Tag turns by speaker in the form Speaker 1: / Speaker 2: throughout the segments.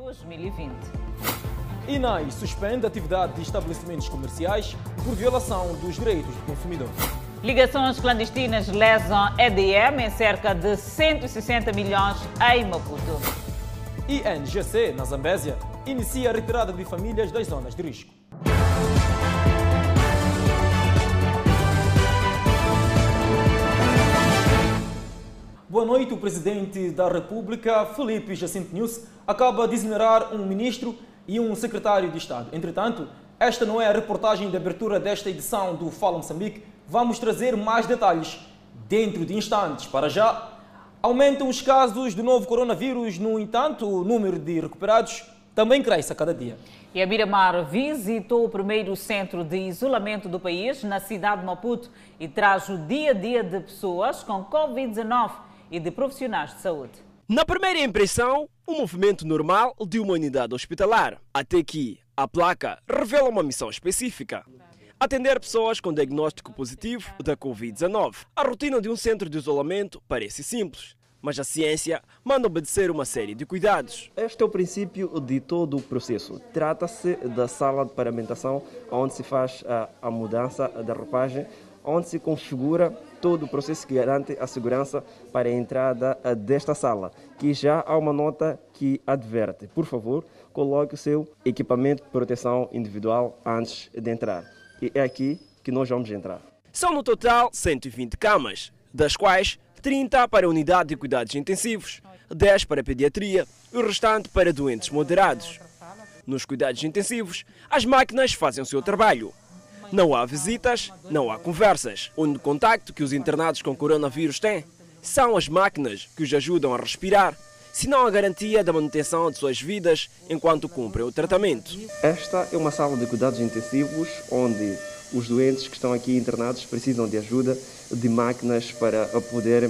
Speaker 1: 2020.
Speaker 2: INAI suspende a atividade de estabelecimentos comerciais por violação dos direitos do consumidor.
Speaker 1: Ligações clandestinas lesam EDM em cerca de 160 milhões em Maputo.
Speaker 2: INGC, na Zambésia, inicia a retirada de famílias das zonas de risco. Boa noite. O Presidente da República, Felipe Jacinto News, acaba de exonerar um ministro e um secretário de Estado. Entretanto, esta não é a reportagem de abertura desta edição do Fala Moçambique. Vamos trazer mais detalhes dentro de instantes. Para já, aumentam os casos do novo coronavírus, no entanto, o número de recuperados também cresce a cada dia.
Speaker 1: E a Miramar visitou o primeiro centro de isolamento do país, na cidade de Maputo, e traz o dia a dia de pessoas com Covid-19 e de profissionais de saúde.
Speaker 3: Na primeira impressão, um movimento normal de uma unidade hospitalar, até que a placa revela uma missão específica. Atender pessoas com diagnóstico positivo da Covid-19. A rotina de um centro de isolamento parece simples, mas a ciência manda obedecer uma série de cuidados.
Speaker 4: Este é o princípio de todo o processo. Trata-se da sala de paramentação, onde se faz a, a mudança da roupagem, onde se configura todo o processo que garante a segurança para a entrada desta sala, que já há uma nota que adverte. Por favor, coloque o seu equipamento de proteção individual antes de entrar. E é aqui que nós vamos entrar.
Speaker 3: São no total 120 camas, das quais 30 para a unidade de cuidados intensivos, 10 para pediatria e o restante para doentes moderados. Nos cuidados intensivos, as máquinas fazem o seu trabalho. Não há visitas, não há conversas. O único contacto que os internados com coronavírus têm são as máquinas que os ajudam a respirar, se não a garantia da manutenção de suas vidas enquanto cumprem o tratamento.
Speaker 4: Esta é uma sala de cuidados intensivos onde os doentes que estão aqui internados precisam de ajuda de máquinas para poder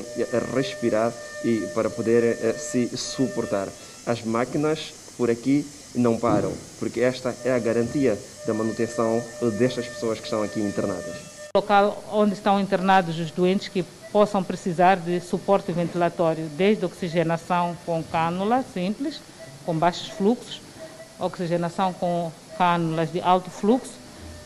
Speaker 4: respirar e para poder se suportar. As máquinas por aqui não param, porque esta é a garantia da manutenção destas pessoas que estão aqui internadas.
Speaker 5: Local onde estão internados os doentes que possam precisar de suporte ventilatório, desde oxigenação com cânula simples, com baixos fluxos, oxigenação com cânulas de alto fluxo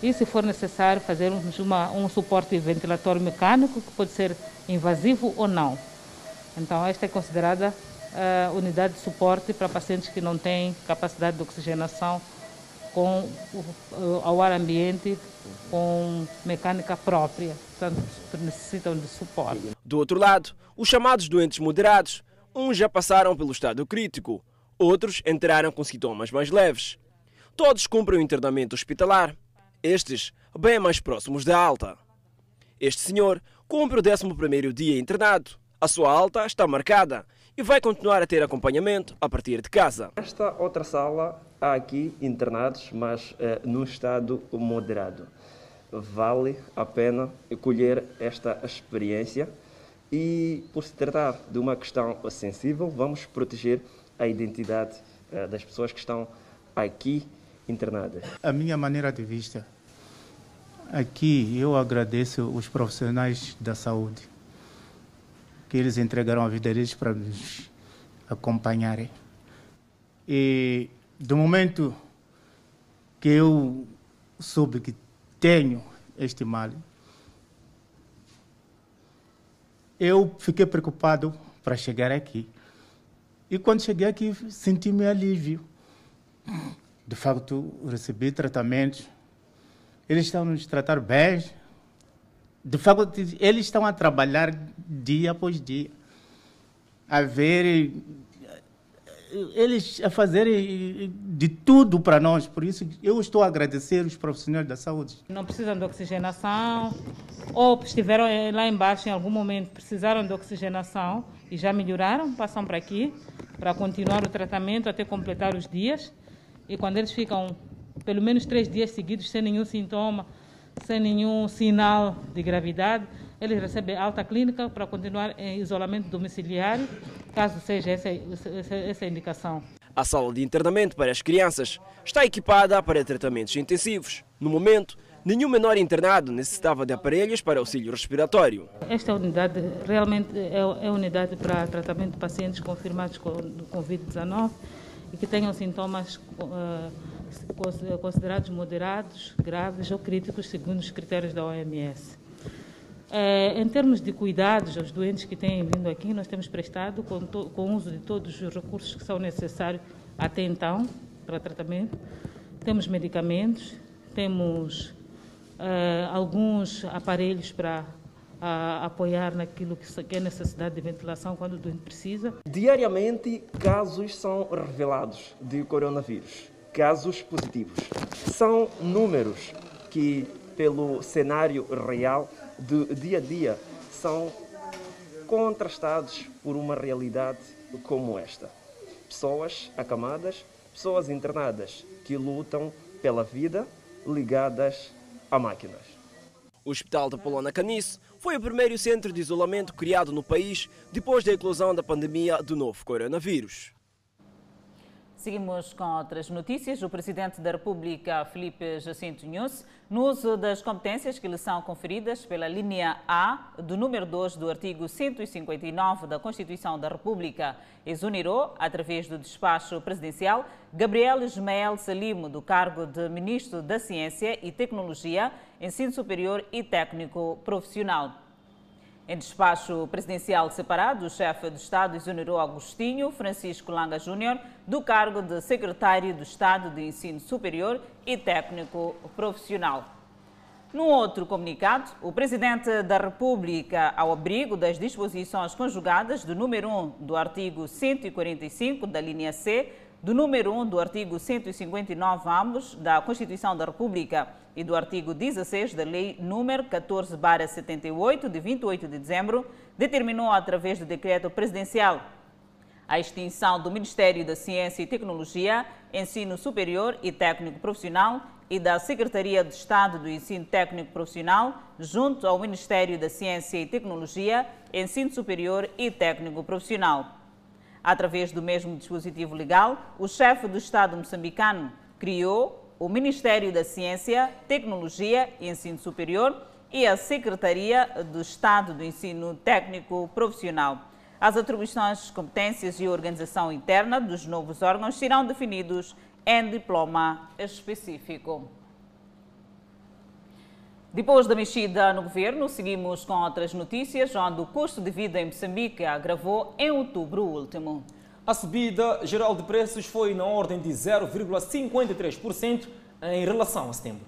Speaker 5: e, se for necessário, fazer uma, um suporte ventilatório mecânico, que pode ser invasivo ou não. Então, esta é considerada uh, unidade de suporte para pacientes que não têm capacidade de oxigenação com uh, ao ar ambiente com mecânica própria, portanto necessitam de suporte.
Speaker 3: Do outro lado, os chamados doentes moderados, uns já passaram pelo estado crítico, outros entraram com sintomas mais leves. Todos cumprem o internamento hospitalar, estes bem mais próximos da alta. Este senhor cumpre o 11º dia internado. A sua alta está marcada e vai continuar a ter acompanhamento a partir de casa.
Speaker 4: Esta outra sala há aqui internados, mas eh, num estado moderado. Vale a pena colher esta experiência e, por se tratar de uma questão sensível, vamos proteger a identidade eh, das pessoas que estão aqui internadas.
Speaker 6: A minha maneira de vista, aqui eu agradeço os profissionais da saúde que eles entregaram a vida deles para nos acompanharem. E do momento que eu soube que tenho este mal, eu fiquei preocupado para chegar aqui. E quando cheguei aqui, senti-me alívio. De facto, recebi tratamentos. Eles estão nos tratar bem, de facto, eles estão a trabalhar dia após dia, a ver, eles a fazerem de tudo para nós. Por isso, eu estou a agradecer os profissionais da saúde.
Speaker 5: Não precisam de oxigenação, ou estiveram lá embaixo em algum momento, precisaram de oxigenação e já melhoraram, passam para aqui para continuar o tratamento até completar os dias. E quando eles ficam pelo menos três dias seguidos sem nenhum sintoma, sem nenhum sinal de gravidade, eles recebem alta clínica para continuar em isolamento domiciliário, caso seja essa, essa, indicação.
Speaker 3: A sala de internamento para as crianças está equipada para tratamentos intensivos. No momento, nenhum menor internado necessitava de aparelhos para auxílio respiratório.
Speaker 5: Esta unidade realmente é, é unidade para tratamento de pacientes confirmados com Covid-19 e que tenham sintomas uh, considerados moderados, graves ou críticos, segundo os critérios da OMS. Uh, em termos de cuidados aos doentes que têm vindo aqui, nós temos prestado com, o uso de todos os recursos que são necessários até então para tratamento. Temos medicamentos, temos uh, alguns aparelhos para a apoiar naquilo que é necessidade de ventilação quando o doente precisa.
Speaker 4: Diariamente, casos são revelados de coronavírus, casos positivos. São números que, pelo cenário real do dia a dia, são contrastados por uma realidade como esta. Pessoas acamadas, pessoas internadas que lutam pela vida ligadas a máquinas.
Speaker 3: O Hospital da Polona Canice foi o primeiro centro de isolamento criado no país depois da eclosão da pandemia do novo coronavírus.
Speaker 1: Seguimos com outras notícias. O Presidente da República, Felipe Jacinto Nunes, no uso das competências que lhe são conferidas pela linha A do número 2 do artigo 159 da Constituição da República, exonerou, através do despacho presidencial, Gabriel Ismael Salimo do cargo de Ministro da Ciência e Tecnologia, Ensino Superior e Técnico Profissional. Em despacho presidencial separado, o chefe do Estado exonerou Agostinho Francisco Langa Júnior do cargo de secretário do Estado de Ensino Superior e Técnico Profissional. Num outro comunicado, o Presidente da República, ao abrigo das disposições conjugadas do número 1 do artigo 145 da linha C, do número 1 do artigo 159 ambos da Constituição da República e do artigo 16 da Lei número 14/78 de 28 de dezembro, determinou através do decreto presidencial a extinção do Ministério da Ciência e Tecnologia, Ensino Superior e Técnico Profissional e da Secretaria de Estado do Ensino Técnico Profissional, junto ao Ministério da Ciência e Tecnologia, Ensino Superior e Técnico Profissional. Através do mesmo dispositivo legal, o chefe do Estado moçambicano criou o Ministério da Ciência, Tecnologia e Ensino Superior e a Secretaria do Estado do Ensino Técnico Profissional. As atribuições, competências e organização interna dos novos órgãos serão definidos em diploma específico. Depois da mexida no governo, seguimos com outras notícias, onde o custo de vida em Moçambique agravou em outubro último.
Speaker 2: A subida geral de preços foi na ordem de 0,53% em relação a setembro.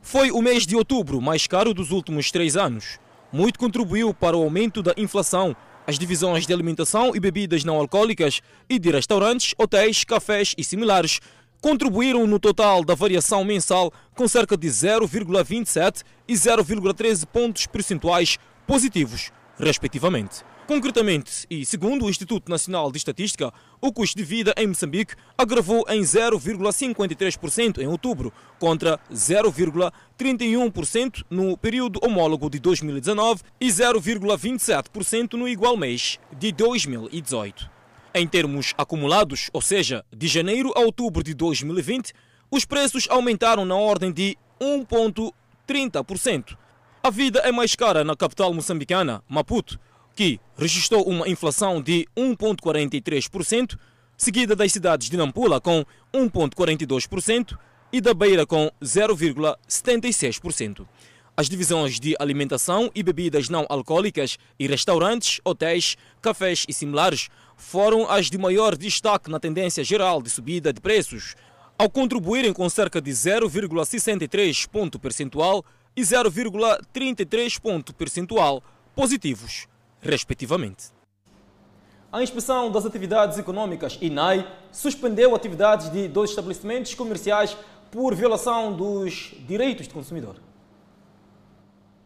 Speaker 7: Foi o mês de outubro mais caro dos últimos três anos. Muito contribuiu para o aumento da inflação. As divisões de alimentação e bebidas não alcoólicas e de restaurantes, hotéis, cafés e similares contribuíram no total da variação mensal com cerca de 0,27 e 0,13 pontos percentuais positivos, respectivamente. Concretamente, e segundo o Instituto Nacional de Estatística, o custo de vida em Moçambique agravou em 0,53% em outubro, contra 0,31% no período homólogo de 2019 e 0,27% no igual mês de 2018. Em termos acumulados, ou seja, de janeiro a outubro de 2020, os preços aumentaram na ordem de 1,30%. A vida é mais cara na capital moçambicana, Maputo, que registrou uma inflação de 1,43%, seguida das cidades de Nampula com 1,42% e da Beira com 0,76%. As divisões de alimentação e bebidas não alcoólicas e restaurantes, hotéis, cafés e similares foram as de maior destaque na tendência geral de subida de preços, ao contribuírem com cerca de 0,63 ponto percentual e 0,33 ponto percentual positivos respectivamente.
Speaker 2: A Inspeção das Atividades Econômicas, INAI, suspendeu atividades de dois estabelecimentos comerciais por violação dos direitos do consumidor.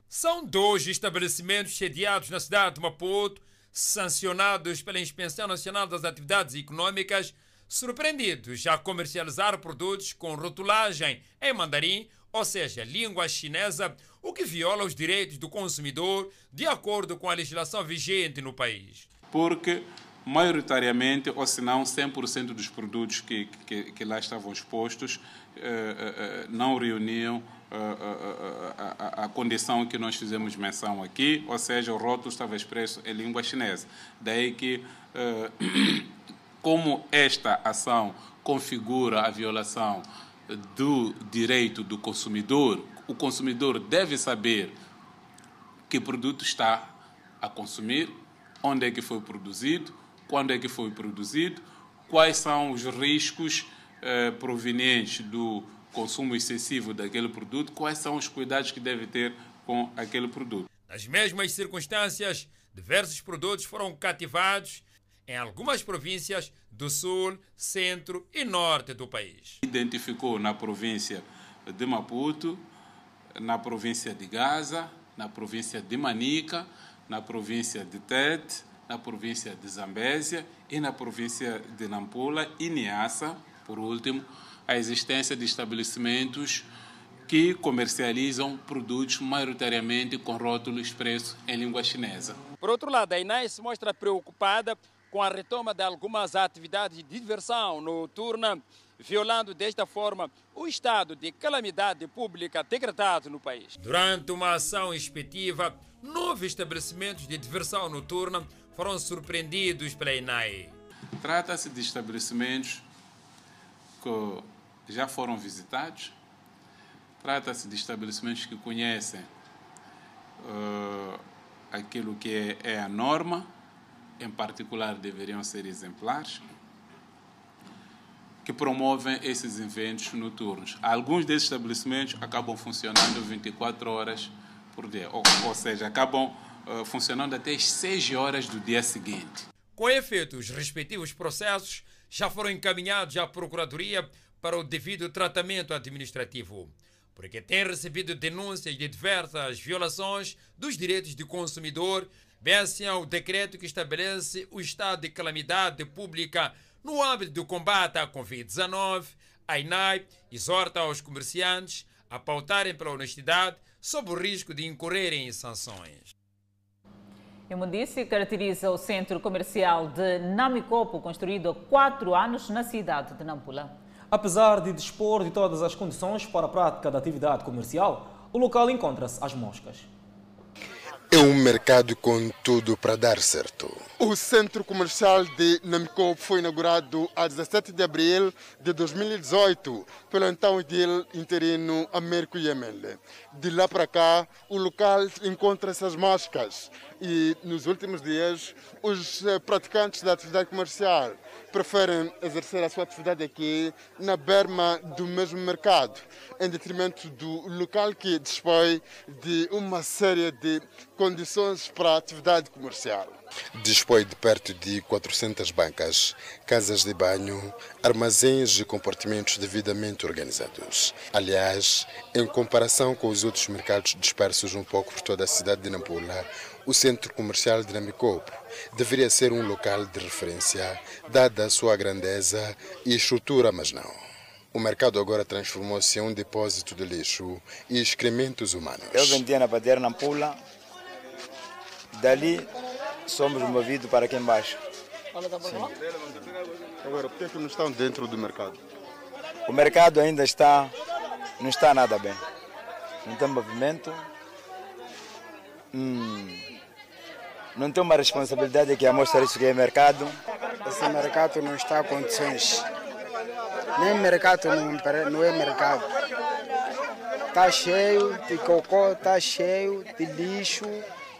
Speaker 8: São dois estabelecimentos sediados na cidade de Maputo, sancionados pela Inspeção Nacional das Atividades Econômicas, surpreendidos a comercializar produtos com rotulagem em mandarim, ou seja, língua chinesa, o que viola os direitos do consumidor de acordo com a legislação vigente no país.
Speaker 9: Porque maioritariamente, ou se não 100% dos produtos que, que, que, lá estavam expostos eh, eh, eh não reuniam eh, eh, a, a, a, condição que nós fizemos menção aqui, ou seja, o rótulo estava expresso em língua chinesa. Daí que como esta ação configura a violação do direito do consumidor, o consumidor deve saber que produto está a consumir, onde é que foi produzido, quando é que foi produzido, quais são os riscos eh, provenientes do consumo excessivo daquele produto, quais são os cuidados que deve ter com aquele produto.
Speaker 10: Nas mesmas circunstâncias, diversos produtos foram cativados em algumas províncias do sul, centro e norte do país.
Speaker 9: Identificou na província de Maputo, na província de Gaza, na província de Manica, na província de Tete, na província de Zambésia e na província de Nampula e Niassa, por último, a existência de estabelecimentos que comercializam produtos maioritariamente com rótulo expresso em língua chinesa.
Speaker 11: Por outro lado, a INAI se mostra preocupada com a retoma de algumas atividades de diversão noturna, violando desta forma o estado de calamidade pública decretado no país.
Speaker 10: Durante uma ação inspectiva, nove estabelecimentos de diversão noturna foram surpreendidos pela INAI.
Speaker 9: Trata-se de estabelecimentos que já foram visitados, trata-se de estabelecimentos que conhecem uh, aquilo que é, é a norma, em particular deveriam ser exemplares, que promovem esses eventos noturnos. Alguns desses estabelecimentos acabam funcionando 24 horas por dia, ou, ou seja, acabam uh, funcionando até as 6 horas do dia seguinte.
Speaker 10: Com efeito, os respectivos processos já foram encaminhados à Procuradoria para o devido tratamento administrativo, porque tem recebido denúncias de diversas violações dos direitos do consumidor, bem assim ao decreto que estabelece o estado de calamidade pública no âmbito do combate à Covid-19. A INAI exorta aos comerciantes a pautarem pela honestidade sob o risco de incorrerem em sanções.
Speaker 1: Imundice caracteriza o centro comercial de Namicopo, construído há quatro anos na cidade de Nampula.
Speaker 7: Apesar de dispor de todas as condições para a prática da atividade comercial, o local encontra-se às moscas.
Speaker 12: É um mercado com tudo para dar certo.
Speaker 13: O centro comercial de Namco foi inaugurado a 17 de abril de 2018 pelo então edil interino Américo Yemele. De lá para cá, o local encontra-se às moscas e nos últimos dias os eh, praticantes da atividade comercial preferem exercer a sua atividade aqui na berma do mesmo mercado, em detrimento do local que dispõe de uma série de condições para a atividade comercial.
Speaker 12: Dispõe de perto de 400 bancas, casas de banho, armazéns e compartimentos devidamente organizados. Aliás, em comparação com os outros mercados dispersos um pouco por toda a cidade de Nampula, o centro comercial de Namicopo deveria ser um local de referência, dada a sua grandeza e estrutura, mas não. O mercado agora transformou-se em um depósito de lixo e excrementos humanos.
Speaker 14: Eu vendia na padeira Nampula, dali somos movidos para aqui embaixo.
Speaker 13: Sim. Agora, por que não estão dentro do mercado?
Speaker 14: O mercado ainda está, não está nada bem. Não tem movimento. Hum, não tem uma responsabilidade que a mostrar isso que é mercado.
Speaker 15: Esse mercado não está em condições. Nem mercado não, não é mercado. Está cheio de cocô, está cheio de lixo,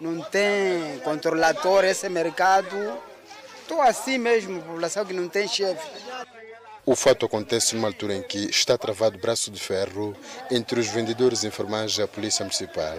Speaker 15: não tem controlador esse mercado. Estou assim mesmo, população que não tem chefe.
Speaker 12: O fato acontece numa altura em que está travado braço de ferro entre os vendedores informais e a Polícia Municipal,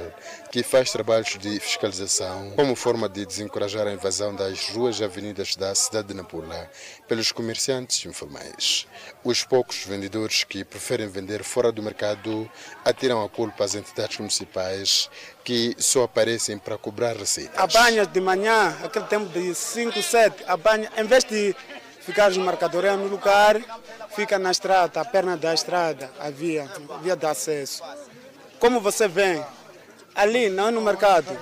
Speaker 12: que faz trabalhos de fiscalização como forma de desencorajar a invasão das ruas e avenidas da cidade de Nampula pelos comerciantes informais. Os poucos vendedores que preferem vender fora do mercado atiram a culpa às entidades municipais que só aparecem para cobrar receitas.
Speaker 15: Apanha de manhã, aquele tempo de 5, 7, apanha, em vez de ficar de mercadoria no lugar, fica na estrada, a perna da estrada, a via, a via de acesso. Como você vê, ali, não no mercado,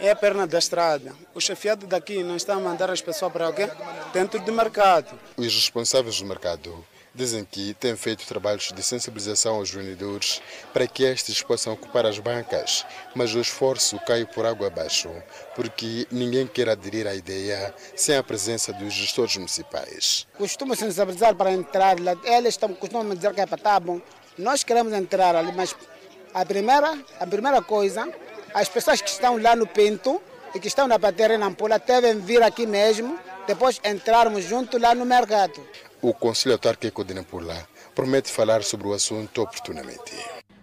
Speaker 15: é a perna da estrada. O chefiado daqui não está a mandar as pessoas para alguém dentro do mercado.
Speaker 12: Os responsáveis do mercado dizem que têm feito trabalhos de sensibilização aos vendedores para que estes possam ocupar as bancas, mas o esforço cai por água abaixo, porque ninguém quer aderir à ideia sem a presença dos gestores municipais.
Speaker 15: Costumo sensibilizar para entrar lá, eles costumam dizer que é para tá bom, nós queremos entrar ali, mas a primeira, a primeira coisa, as pessoas que estão lá no Pinto e que estão na bateria na Ampula devem vir aqui mesmo, depois entrarmos junto lá no mercado.
Speaker 12: O Conselho Autárquico de Nampula promete falar sobre o assunto oportunamente.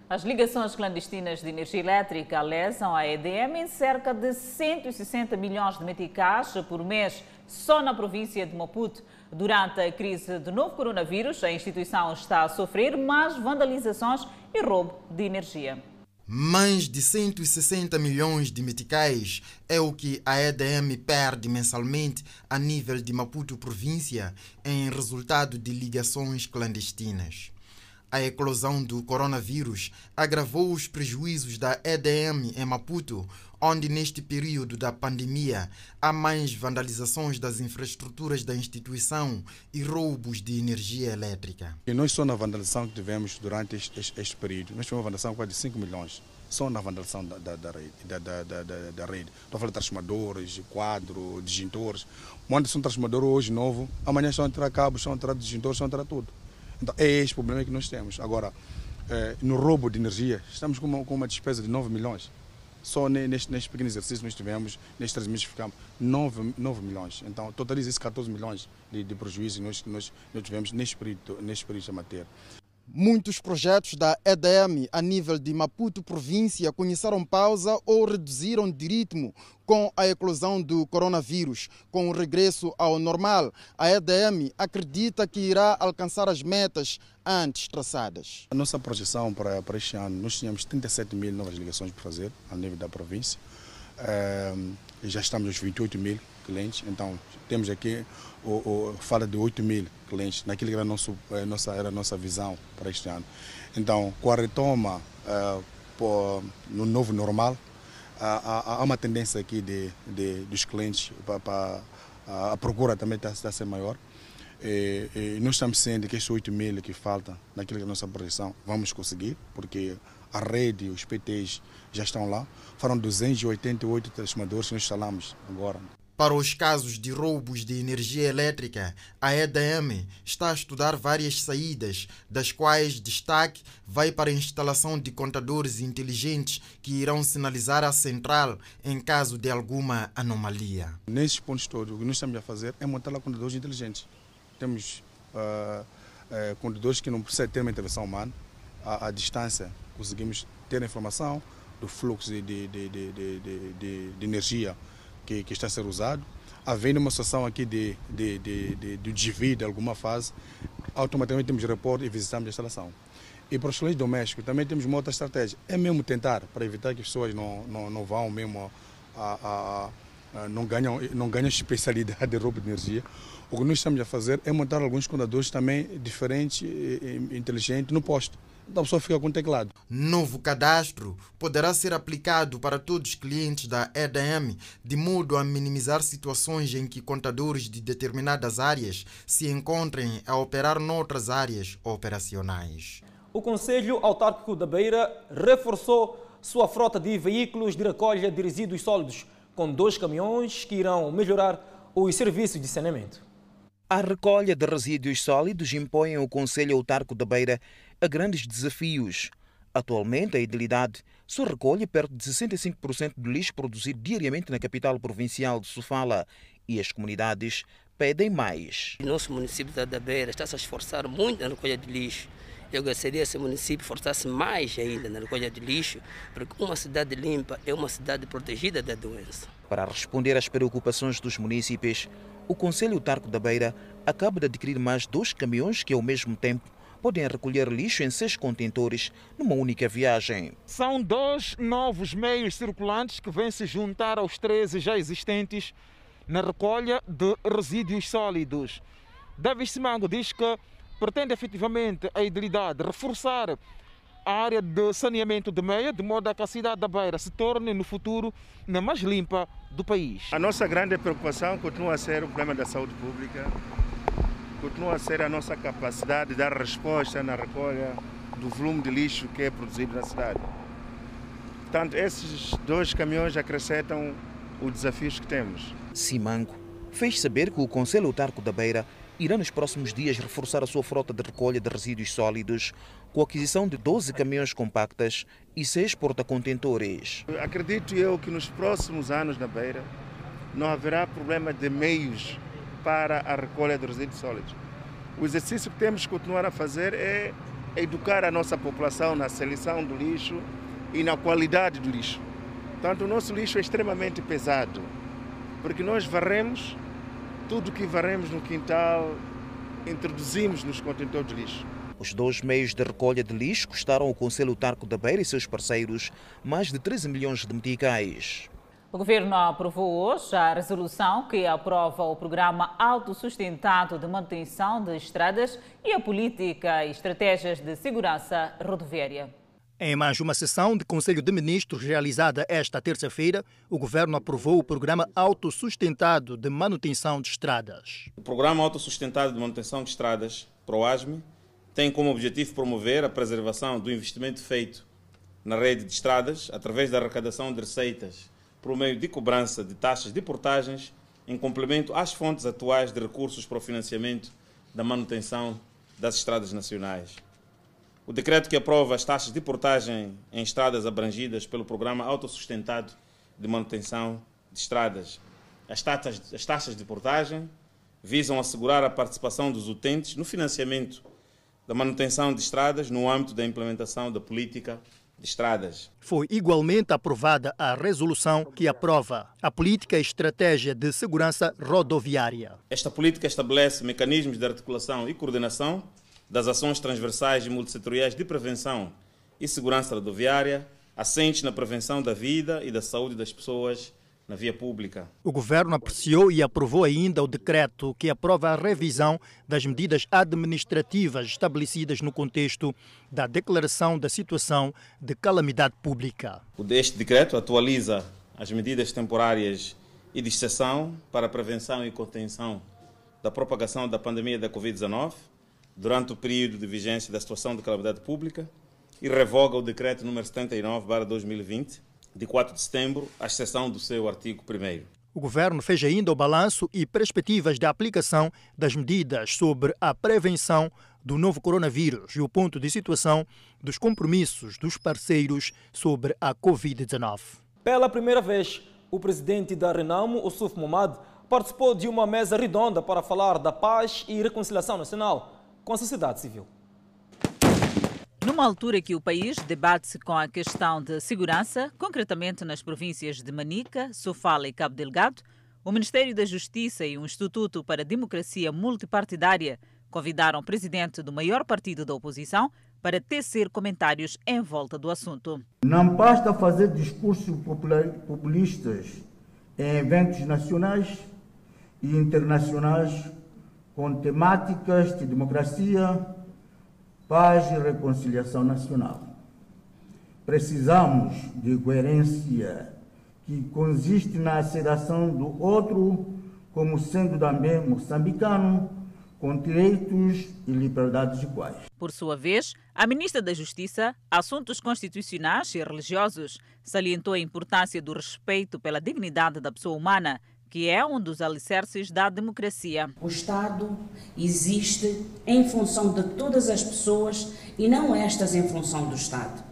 Speaker 1: As ligações clandestinas de energia elétrica lesam a EDM em cerca de 160 milhões de meticais por mês só na província de Maputo. Durante a crise do novo coronavírus, a instituição está a sofrer mais vandalizações e roubo de energia.
Speaker 16: Mais de 160 milhões de meticais é o que a EDM perde mensalmente a nível de Maputo província em resultado de ligações clandestinas. A eclosão do coronavírus agravou os prejuízos da EDM em Maputo, onde neste período da pandemia há mais vandalizações das infraestruturas da instituição e roubos de energia elétrica.
Speaker 17: E nós só na vandalização que tivemos durante este, este, este período, nós tivemos uma vandalização de quase 5 milhões, só na vandalização da, da, da rede. Da, da, da, da, rede. Estou a falar de transformadores, quadro, disjuntores. Monta um transformador hoje novo, amanhã estão a cabos, estão a disjuntores, estão a tudo. Então é este problema que nós temos. Agora, eh, no roubo de energia, estamos com uma, com uma despesa de 9 milhões. Só neste, neste pequeno exercício nós tivemos, nestes três meses ficamos 9, 9 milhões. Então totaliza isso 14 milhões de, de prejuízo que nós, nós, nós tivemos neste período, neste período de matéria.
Speaker 16: Muitos projetos da EDM a nível de Maputo província conheceram pausa ou reduziram de ritmo com a eclosão do coronavírus. Com o regresso ao normal, a EDM acredita que irá alcançar as metas antes traçadas.
Speaker 17: A nossa projeção para, para este ano, nós tínhamos 37 mil novas ligações para fazer a nível da província. É, já estamos aos 28 mil clientes, então temos aqui o, o, fala de 8 mil clientes, naquilo que era, nosso, eh, nossa, era a nossa visão para este ano. Então, com a retoma uh, por, no novo normal, há, há, uma tendência aqui de, de dos clientes para, para a procura também está a ser maior. E, e nós estamos sendo que esses 8 mil que faltam naquilo que é a nossa projeção, vamos conseguir, porque a rede, os PTs já estão lá. Foram 288 transformadores que nós instalamos agora.
Speaker 16: Para os casos de roubos de energia elétrica, a EDM está a estudar várias saídas, das quais destaque vai para a instalação de contadores inteligentes que irão sinalizar a central em caso de alguma anomalia.
Speaker 17: Nesses pontos todos, o que nós estamos a fazer é montar contadores inteligentes. Temos uh, uh, contadores que não precisam ter uma intervenção humana, à, à distância conseguimos ter a informação do fluxo de, de, de, de, energia que, que está a ser usado. Havendo uma situação aqui de, de, de desvio de alguma fase, automaticamente temos reporte e visitamos a instalação. E para os clientes domésticos também temos uma outra estratégia. É mesmo tentar, para evitar que as pessoas não, não, não vão mesmo a, a, a, não ganham, não ganham especialidade de roubo de energia. O que nós estamos a fazer é montar alguns contadores também diferentes e inteligentes no posto a pessoa fica com o teclado.
Speaker 16: Novo cadastro poderá ser aplicado para todos os clientes da EDM, de modo a minimizar situações em que contadores de determinadas áreas se encontrem a operar noutras áreas operacionais.
Speaker 2: O Conselho Autárquico da Beira reforçou sua frota de veículos de recolha de resíduos sólidos, com dois caminhões que irão melhorar os serviços de saneamento.
Speaker 18: A recolha de resíduos sólidos impõe ao Conselho Autárquico da Beira a grandes desafios. Atualmente, a idilidade só recolhe perto de 65% do lixo produzido diariamente na capital provincial de Sofala e as comunidades pedem mais.
Speaker 19: O nosso município da Beira está -se a esforçar muito na recolha de lixo. Eu gostaria que esse município forçasse mais ainda na recolha de lixo, porque uma cidade limpa é uma cidade protegida da doença.
Speaker 18: Para responder às preocupações dos municípios, o Conselho Tarco da Beira acaba de adquirir mais dois caminhões que, ao mesmo tempo, podem recolher lixo em seis contentores numa única viagem.
Speaker 20: São dois novos meios circulantes que vêm se juntar aos 13 já existentes na recolha de resíduos sólidos. David Simango diz que pretende efetivamente a idilidade reforçar a área de saneamento de meia, de modo a que a cidade da Beira se torne no futuro na mais limpa do país.
Speaker 21: A nossa grande preocupação continua a ser o problema da saúde pública, continua a ser a nossa capacidade de dar resposta na recolha do volume de lixo que é produzido na cidade. Portanto, esses dois caminhões acrescentam os desafios que temos.
Speaker 22: Simanco fez saber que o Conselho Autarco da Beira irá nos próximos dias reforçar a sua frota de recolha de resíduos sólidos com a aquisição de 12 caminhões compactas e 6 porta-contentores.
Speaker 21: Acredito eu que nos próximos anos na Beira não haverá problema de meios para a recolha de resíduos sólidos. O exercício que temos que continuar a fazer é educar a nossa população na seleção do lixo e na qualidade do lixo. Portanto, o nosso lixo é extremamente pesado, porque nós varremos tudo que varremos no quintal, introduzimos nos contentores de lixo.
Speaker 22: Os dois meios de recolha de lixo custaram ao Conselho Tarco da Beira e seus parceiros mais de 13 milhões de meticais.
Speaker 1: O governo aprovou hoje a resolução que aprova o programa autossustentado de manutenção de estradas e a política e estratégias de segurança rodoviária.
Speaker 23: Em mais uma sessão de Conselho de Ministros realizada esta terça-feira, o governo aprovou o Programa Autossustentado de Manutenção de Estradas.
Speaker 24: O Programa Autossustentado de Manutenção de Estradas, PROASME, tem como objetivo promover a preservação do investimento feito na rede de estradas através da arrecadação de receitas por meio de cobrança de taxas de portagens em complemento às fontes atuais de recursos para o financiamento da manutenção das estradas nacionais. O decreto que aprova as taxas de portagem em estradas abrangidas pelo Programa Autossustentado de Manutenção de Estradas. As taxas, as taxas de portagem visam assegurar a participação dos utentes no financiamento da manutenção de estradas no âmbito da implementação da política de estradas.
Speaker 23: Foi igualmente aprovada a resolução que aprova a política e estratégia de segurança rodoviária.
Speaker 24: Esta política estabelece mecanismos de articulação e coordenação das ações transversais e multissetoriais de prevenção e segurança rodoviária, assentes na prevenção da vida e da saúde das pessoas na via pública.
Speaker 23: O governo apreciou e aprovou ainda o decreto que aprova a revisão das medidas administrativas estabelecidas no contexto da declaração da situação de calamidade pública.
Speaker 24: Este decreto atualiza as medidas temporárias e de exceção para a prevenção e contenção da propagação da pandemia da Covid-19 durante o período de vigência da situação de calamidade pública e revoga o decreto número 79/2020 de 4 de setembro, à exceção do seu artigo 1
Speaker 23: o governo fez ainda o balanço e perspectivas da aplicação das medidas sobre a prevenção do novo coronavírus e o ponto de situação dos compromissos dos parceiros sobre a Covid-19.
Speaker 7: Pela primeira vez, o presidente da Renamo, Ossuf Momad, participou de uma mesa redonda para falar da paz e reconciliação nacional com a sociedade civil.
Speaker 1: Numa altura que o país debate-se com a questão de segurança, concretamente nas províncias de Manica, Sofala e Cabo Delgado, o Ministério da Justiça e o Instituto para a Democracia Multipartidária convidaram o presidente do maior partido da oposição para tecer comentários em volta do assunto.
Speaker 25: Não basta fazer discursos populistas em eventos nacionais e internacionais com temáticas de democracia, paz e reconciliação nacional. Precisamos de coerência que consiste na aceitação do outro como sendo também moçambicano, com direitos e liberdades iguais.
Speaker 1: Por sua vez, a ministra da Justiça, Assuntos Constitucionais e Religiosos, salientou a importância do respeito pela dignidade da pessoa humana que é um dos alicerces da democracia.
Speaker 26: O Estado existe em função de todas as pessoas e não estas em função do Estado.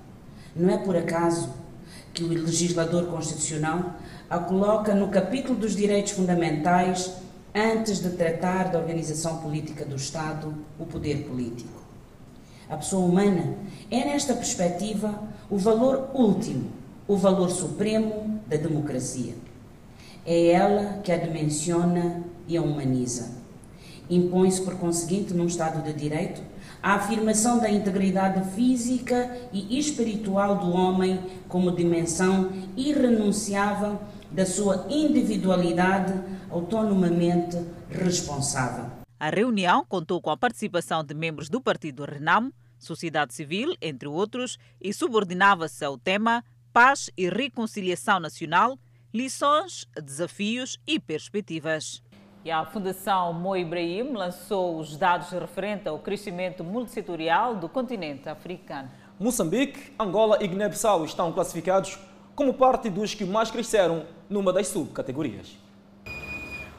Speaker 26: Não é por acaso que o legislador constitucional a coloca no capítulo dos direitos fundamentais antes de tratar da organização política do Estado, o poder político. A pessoa humana é, nesta perspectiva, o valor último, o valor supremo da democracia. É ela que a dimensiona e a humaniza. Impõe-se, por conseguinte, num Estado de Direito, a afirmação da integridade física e espiritual do homem como dimensão irrenunciável da sua individualidade autonomamente responsável.
Speaker 1: A reunião contou com a participação de membros do Partido Renamo, sociedade civil, entre outros, e subordinava-se ao tema Paz e Reconciliação Nacional, lições, desafios e perspectivas. E a Fundação Mo Ibrahim lançou os dados referentes ao crescimento multissetorial do continente africano.
Speaker 2: Moçambique, Angola e Guiné-Bissau estão classificados como parte dos que mais cresceram numa das subcategorias.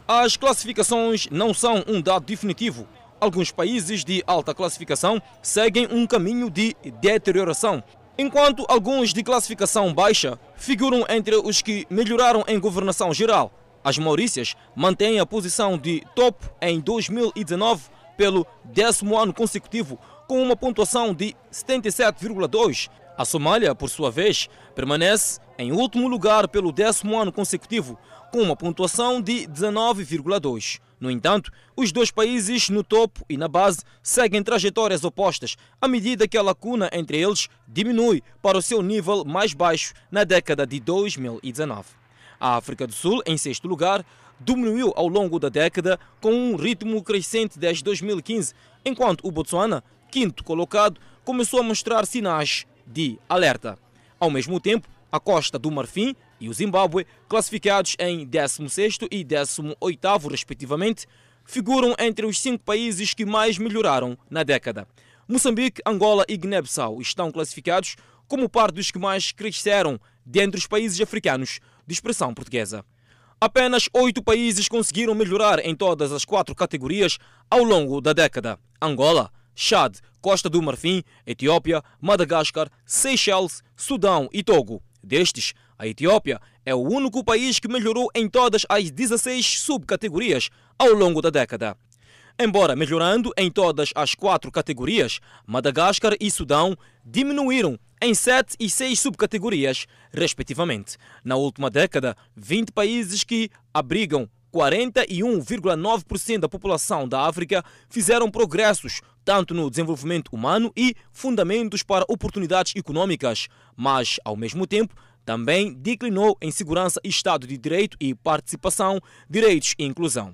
Speaker 7: As classificações não são um dado definitivo. Alguns países de alta classificação seguem um caminho de deterioração, enquanto alguns de classificação baixa figuram entre os que melhoraram em governação geral. As Maurícias mantêm a posição de top em 2019 pelo décimo ano consecutivo, com uma pontuação de 77,2. A Somália, por sua vez, permanece em último lugar pelo décimo ano consecutivo, com uma pontuação de 19,2. No entanto, os dois países no topo e na base seguem trajetórias opostas à medida que a lacuna entre eles diminui para o seu nível mais baixo na década de 2019. A África do Sul, em sexto lugar, diminuiu ao longo da década com um ritmo crescente desde 2015, enquanto o Botsuana, quinto colocado, começou a mostrar sinais de alerta. Ao mesmo tempo, a Costa do Marfim e o Zimbábue, classificados em 16º e 18º respectivamente, figuram entre os cinco países que mais melhoraram na década. Moçambique, Angola e Guiné-Bissau estão classificados como parte dos que mais cresceram dentre os países africanos de expressão portuguesa. Apenas oito países conseguiram melhorar em todas as quatro categorias ao longo da década: Angola, Chad, Costa do Marfim, Etiópia, Madagascar, Seychelles, Sudão e Togo. Destes, a Etiópia é o único país que melhorou em todas as 16 subcategorias ao longo da década. Embora melhorando em todas as quatro categorias, Madagascar e Sudão diminuíram em 7 e 6 subcategorias, respectivamente. Na última década, 20 países que abrigam 41,9% da população da África fizeram progressos tanto no desenvolvimento humano e fundamentos para oportunidades econômicas, mas, ao mesmo tempo, também declinou em segurança e Estado de Direito e participação, direitos e inclusão.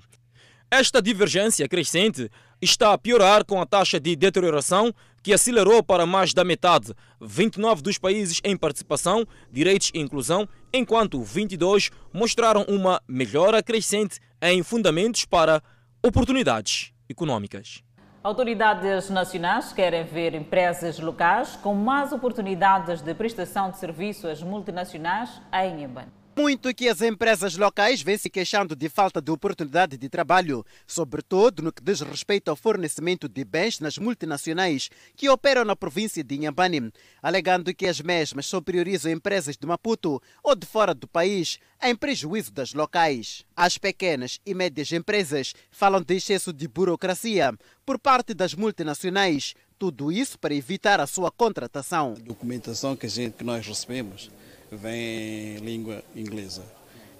Speaker 7: Esta divergência crescente está a piorar com a taxa de deterioração que acelerou para mais da metade, 29 dos países em participação, direitos e inclusão, enquanto 22 mostraram uma melhora crescente em fundamentos para oportunidades econômicas.
Speaker 1: Autoridades nacionais querem ver empresas locais com mais oportunidades de prestação de serviços às multinacionais em Inhambane.
Speaker 27: Muito que as empresas locais vêm se queixando de falta de oportunidade de trabalho, sobretudo no que diz respeito ao fornecimento de bens nas multinacionais que operam na província de Inhambane, alegando que as mesmas só priorizam empresas de Maputo ou de fora do país, em prejuízo das locais. As pequenas e médias empresas falam de excesso de burocracia por parte das multinacionais, tudo isso para evitar a sua contratação.
Speaker 28: A documentação que, a gente, que nós recebemos vem em língua inglesa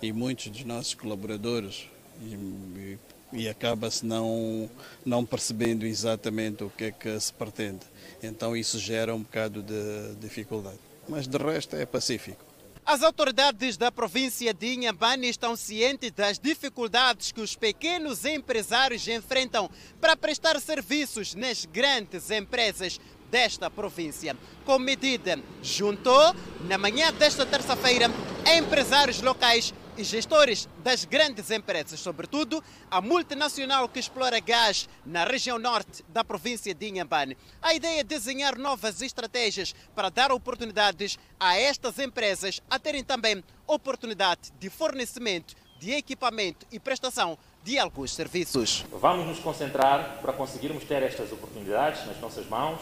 Speaker 28: e muitos dos nossos colaboradores e, e acaba-se não, não percebendo exatamente o que é que se pretende. Então isso gera um bocado de dificuldade. Mas de resto é pacífico.
Speaker 27: As autoridades da província de Inhambane estão cientes das dificuldades que os pequenos empresários enfrentam para prestar serviços nas grandes empresas desta província. Com medida, juntou, na manhã desta terça-feira, empresários locais e gestores das grandes empresas, sobretudo a multinacional que explora gás na região norte da província de Inhambane. A ideia é desenhar novas estratégias para dar oportunidades a estas empresas a terem também oportunidade de fornecimento de equipamento e prestação de alguns serviços.
Speaker 29: Vamos nos concentrar para conseguirmos ter estas oportunidades nas nossas mãos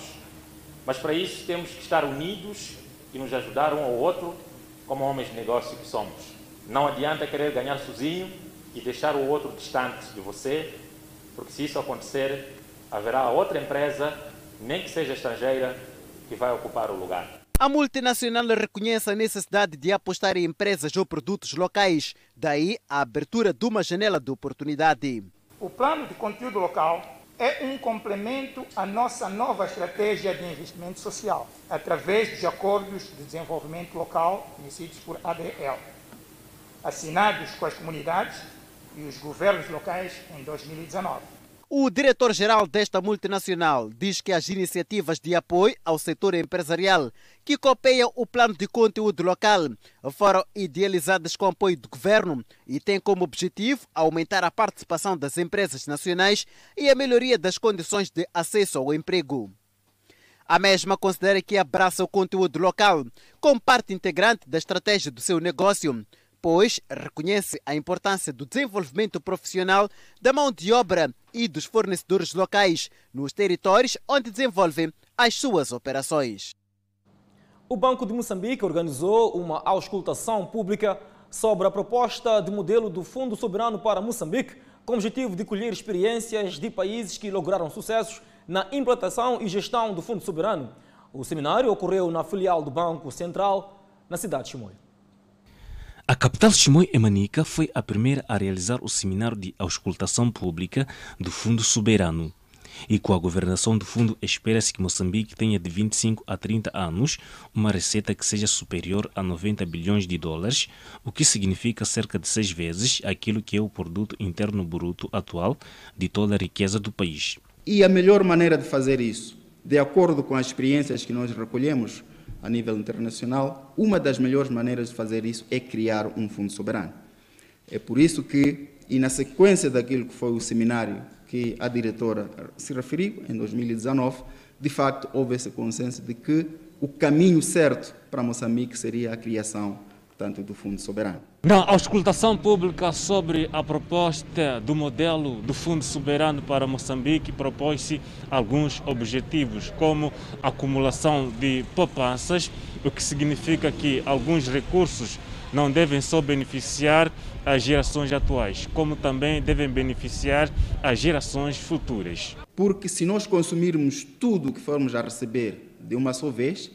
Speaker 29: mas para isso temos que estar unidos e nos ajudar um ao outro como homens de negócio que somos. Não adianta querer ganhar sozinho e deixar o outro distante de você, porque se isso acontecer, haverá outra empresa, nem que seja estrangeira, que vai ocupar o lugar.
Speaker 27: A multinacional reconhece a necessidade de apostar em empresas ou produtos locais, daí a abertura de uma janela de oportunidade.
Speaker 30: O plano de conteúdo local é um complemento à nossa nova estratégia de investimento social, através dos acordos de desenvolvimento local, conhecidos por ADL, assinados com as comunidades e os governos locais em 2019.
Speaker 27: O diretor-geral desta multinacional diz que as iniciativas de apoio ao setor empresarial que copeiam o plano de conteúdo local foram idealizadas com apoio do governo e têm como objetivo aumentar a participação das empresas nacionais e a melhoria das condições de acesso ao emprego. A mesma considera que abraça o conteúdo local como parte integrante da estratégia do seu negócio, pois reconhece a importância do desenvolvimento profissional da mão de obra e dos fornecedores locais nos territórios onde desenvolvem as suas operações.
Speaker 2: O Banco de Moçambique organizou uma auscultação pública sobre a proposta de modelo do Fundo Soberano para Moçambique, com o objetivo de colher experiências de países que lograram sucessos na implantação e gestão do Fundo Soberano. O seminário ocorreu na filial do Banco Central, na cidade de Chimoio.
Speaker 31: A capital Chimoio Emanica foi a primeira a realizar o seminário de auscultação pública do Fundo Soberano. E com a governação do fundo, espera-se que Moçambique tenha de 25 a 30 anos uma receita que seja superior a 90 bilhões de dólares, o que significa cerca de seis vezes aquilo que é o produto interno bruto atual de toda a riqueza do país.
Speaker 32: E a melhor maneira de fazer isso, de acordo com as experiências que nós recolhemos a nível internacional, uma das melhores maneiras de fazer isso é criar um fundo soberano. É por isso que, e na sequência daquilo que foi o seminário que a diretora se referiu, em 2019, de facto houve esse consenso de que o caminho certo para Moçambique seria a criação portanto, do Fundo Soberano.
Speaker 31: Na auscultação pública sobre a proposta do modelo do Fundo Soberano para Moçambique, propôs-se alguns objetivos, como acumulação de poupanças, o que significa que alguns recursos não devem só beneficiar as gerações atuais, como também devem beneficiar as gerações futuras.
Speaker 32: Porque se nós consumirmos tudo o que formos a receber de uma só vez,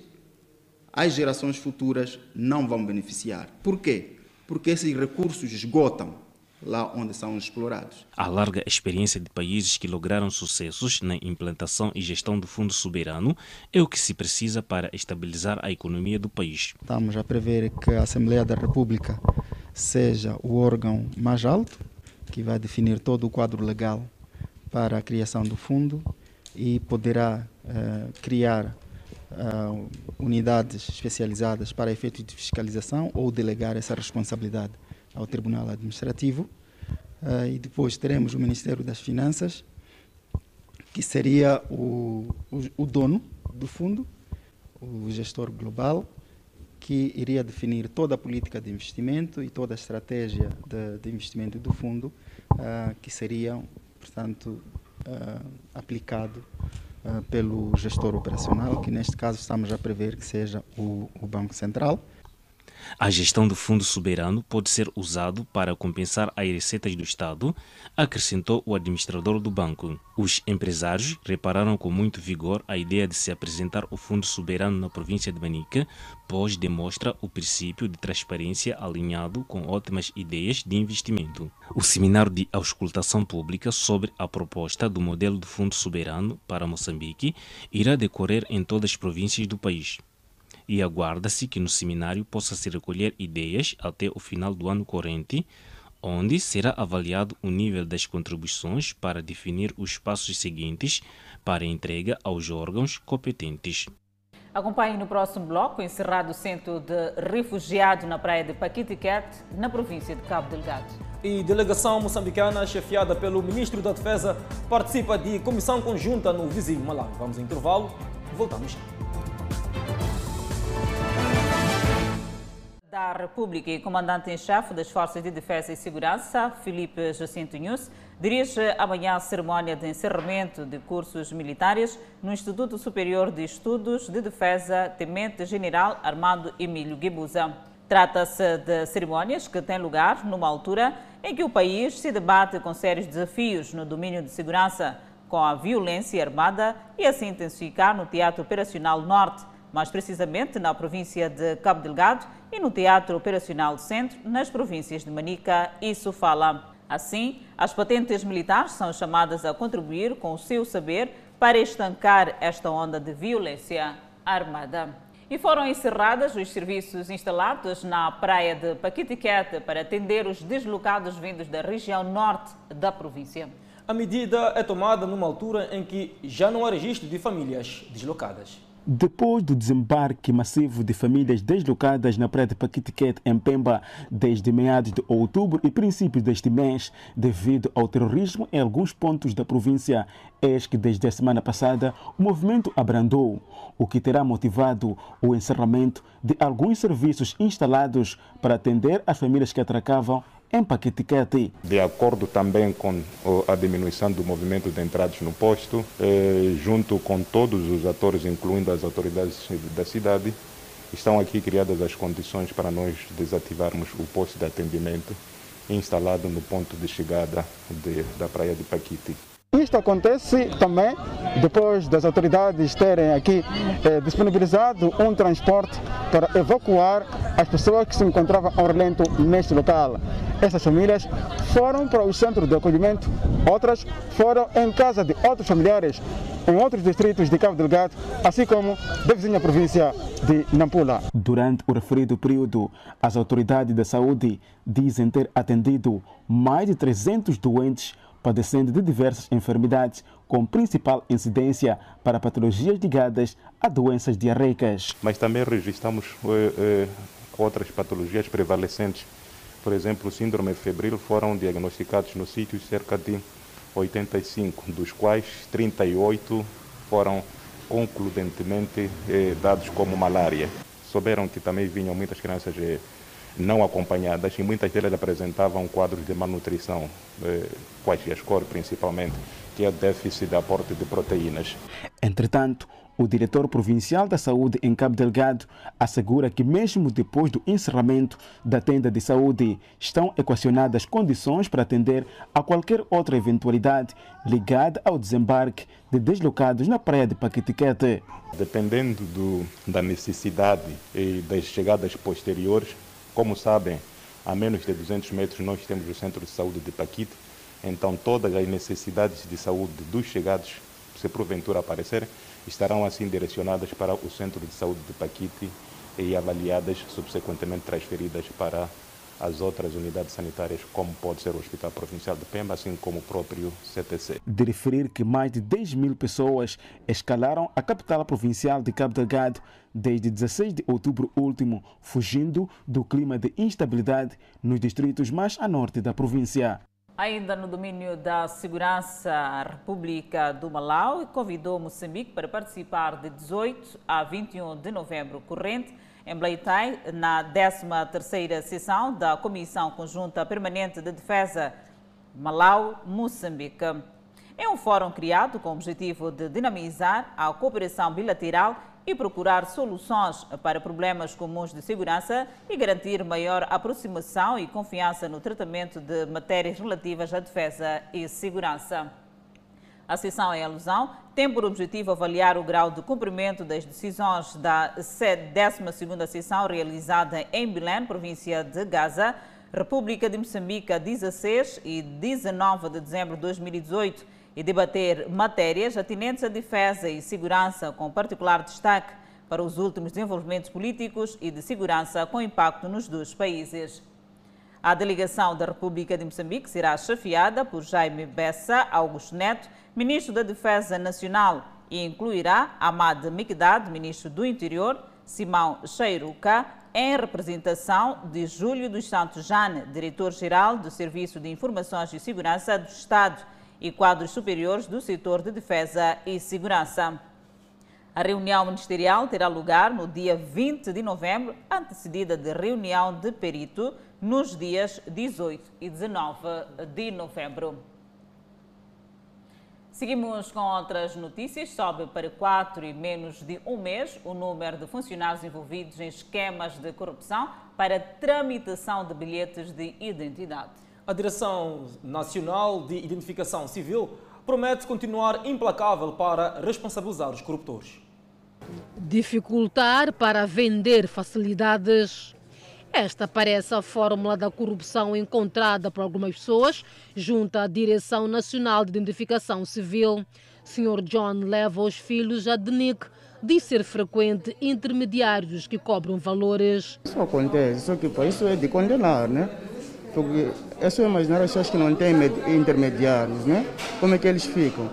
Speaker 32: as gerações futuras não vão beneficiar. Por quê? Porque esses recursos esgotam lá onde são explorados.
Speaker 31: A larga experiência de países que lograram sucessos na implantação e gestão do Fundo Soberano é o que se precisa para estabilizar a economia do país.
Speaker 32: Estamos a prever que a Assembleia da República seja o órgão mais alto que vai definir todo o quadro legal para a criação do fundo e poderá uh, criar uh, unidades especializadas para efeitos de fiscalização ou delegar essa responsabilidade ao Tribunal Administrativo. Uh, e depois teremos o Ministério das Finanças, que seria o, o, o dono do fundo, o gestor global, que iria definir toda a política de investimento e toda a estratégia de, de investimento do fundo, uh, que seria, portanto, uh, aplicado pelo gestor operacional, que neste caso estamos a prever que seja o, o Banco Central.
Speaker 31: A gestão do Fundo Soberano pode ser usado para compensar as receitas do Estado, acrescentou o administrador do banco. Os empresários repararam com muito vigor a ideia de se apresentar o Fundo Soberano na província de Manica, pois demonstra o princípio de transparência alinhado com ótimas ideias de investimento. O seminário de auscultação pública sobre a proposta do modelo do Fundo Soberano para Moçambique irá decorrer em todas as províncias do país e aguarda-se que no seminário possa se recolher ideias até o final do ano corrente, onde será avaliado o nível das contribuições para definir os passos seguintes para entrega aos órgãos competentes.
Speaker 1: Acompanhe no próximo bloco encerrado o centro de refugiado na praia de Paquitiquete, na província de Cabo Delgado.
Speaker 2: E delegação moçambicana, chefiada pelo ministro da Defesa, participa de comissão conjunta no vizinho Malawi. Vamos ao intervalo, voltamos já.
Speaker 1: Da República e comandante em chefe das Forças de Defesa e Segurança, Felipe Jacinto Nunes, dirige amanhã a cerimónia de encerramento de cursos militares no Instituto Superior de Estudos de Defesa Temente General Armando Emílio Guebuza. Trata-se de cerimónias que têm lugar numa altura em que o país se debate com sérios desafios no domínio de segurança, com a violência armada e a se intensificar no Teatro Operacional Norte, mais precisamente na província de Cabo Delgado e no Teatro Operacional Centro, nas províncias de Manica e Sofala. Assim, as patentes militares são chamadas a contribuir com o seu saber para estancar esta onda de violência armada. E foram encerrados os serviços instalados na praia de Paquitiquete para atender os deslocados vindos da região norte da província.
Speaker 2: A medida é tomada numa altura em que já não há registro de famílias deslocadas.
Speaker 33: Depois do desembarque massivo de famílias deslocadas na praia de Paquitiquete, em Pemba, desde meados de outubro e princípios deste mês, devido ao terrorismo em alguns pontos da província, eis que desde a semana passada o movimento abrandou, o que terá motivado o encerramento de alguns serviços instalados para atender as famílias que atracavam em Paquitiquete.
Speaker 34: De acordo também com a diminuição do movimento de entradas no posto, eh, junto com todos os atores, incluindo as autoridades da cidade, estão aqui criadas as condições para nós desativarmos o posto de atendimento instalado no ponto de chegada de, da praia de Paquiti.
Speaker 35: Isto acontece também depois das autoridades terem aqui eh, disponibilizado um transporte para evacuar as pessoas que se encontravam ao relento neste local. Essas famílias foram para o centro de acolhimento, outras foram em casa de outros familiares em outros distritos de Cabo Delgado, assim como da vizinha província de Nampula.
Speaker 33: Durante o referido período, as autoridades da saúde dizem ter atendido mais de 300 doentes padecendo de diversas enfermidades, com principal incidência para patologias ligadas a doenças diarreicas.
Speaker 34: Mas também registramos eh, eh, outras patologias prevalecentes. Por exemplo, síndrome febril foram diagnosticados no sítio cerca de 85, dos quais 38 foram concludentemente eh, dados como malária. Souberam que também vinham muitas crianças eh, não acompanhadas e muitas delas apresentavam quadros de malnutrição, eh, kwashiorkor principalmente, que é déficit de aporte de proteínas.
Speaker 33: Entretanto, o diretor provincial da saúde em Cabo Delgado assegura que, mesmo depois do encerramento da tenda de saúde, estão equacionadas condições para atender a qualquer outra eventualidade ligada ao desembarque de deslocados na praia de Paquitiquete.
Speaker 34: Dependendo do, da necessidade e das chegadas posteriores, como sabem, a menos de 200 metros nós temos o centro de saúde de Paquite, então todas as necessidades de saúde dos chegados, se porventura aparecerem, estarão assim direcionadas para o centro de saúde de Paquite e avaliadas, subsequentemente transferidas para as outras unidades sanitárias, como pode ser o Hospital Provincial de Pemba, assim como o próprio CTC.
Speaker 33: De referir que mais de 10 mil pessoas escalaram a capital provincial de Cabo Delgado desde 16 de outubro último, fugindo do clima de instabilidade nos distritos mais a norte da província.
Speaker 1: Ainda no domínio da segurança, a República do Malau convidou Moçambique para participar de 18 a 21 de novembro corrente em Bleitai, na 13ª sessão da Comissão Conjunta Permanente de Defesa Malau-Moçambique. É um fórum criado com o objetivo de dinamizar a cooperação bilateral e procurar soluções para problemas comuns de segurança e garantir maior aproximação e confiança no tratamento de matérias relativas à defesa e segurança. A sessão em alusão tem por objetivo avaliar o grau de cumprimento das decisões da 12ª sessão realizada em Belém, província de Gaza, República de Moçambique, 16 e 19 de dezembro de 2018 e debater matérias atinentes à defesa e segurança, com particular destaque para os últimos desenvolvimentos políticos e de segurança com impacto nos dois países. A delegação da República de Moçambique será chefiada por Jaime Bessa Augusto Neto, ministro da Defesa Nacional, e incluirá Amad Mikdad, ministro do Interior, Simão Cheiruca, em representação de Júlio dos Santos Jane, diretor-geral do Serviço de Informações e Segurança do Estado, e quadros superiores do setor de defesa e segurança. A reunião ministerial terá lugar no dia 20 de novembro, antecedida de reunião de perito nos dias 18 e 19 de novembro. Seguimos com outras notícias. Sobe para 4 e menos de um mês o número de funcionários envolvidos em esquemas de corrupção para tramitação de bilhetes de identidade.
Speaker 2: A Direção Nacional de Identificação Civil promete continuar implacável para responsabilizar os corruptores.
Speaker 36: Dificultar para vender facilidades. Esta parece a fórmula da corrupção encontrada por algumas pessoas junto à Direção Nacional de Identificação Civil. Sr. John leva os filhos a DNIC de ser frequente intermediários que cobram valores.
Speaker 25: Isso acontece, só que isso é de condenar, né? Porque é só imaginar as pessoas que não têm intermediários, né? Como é que eles ficam?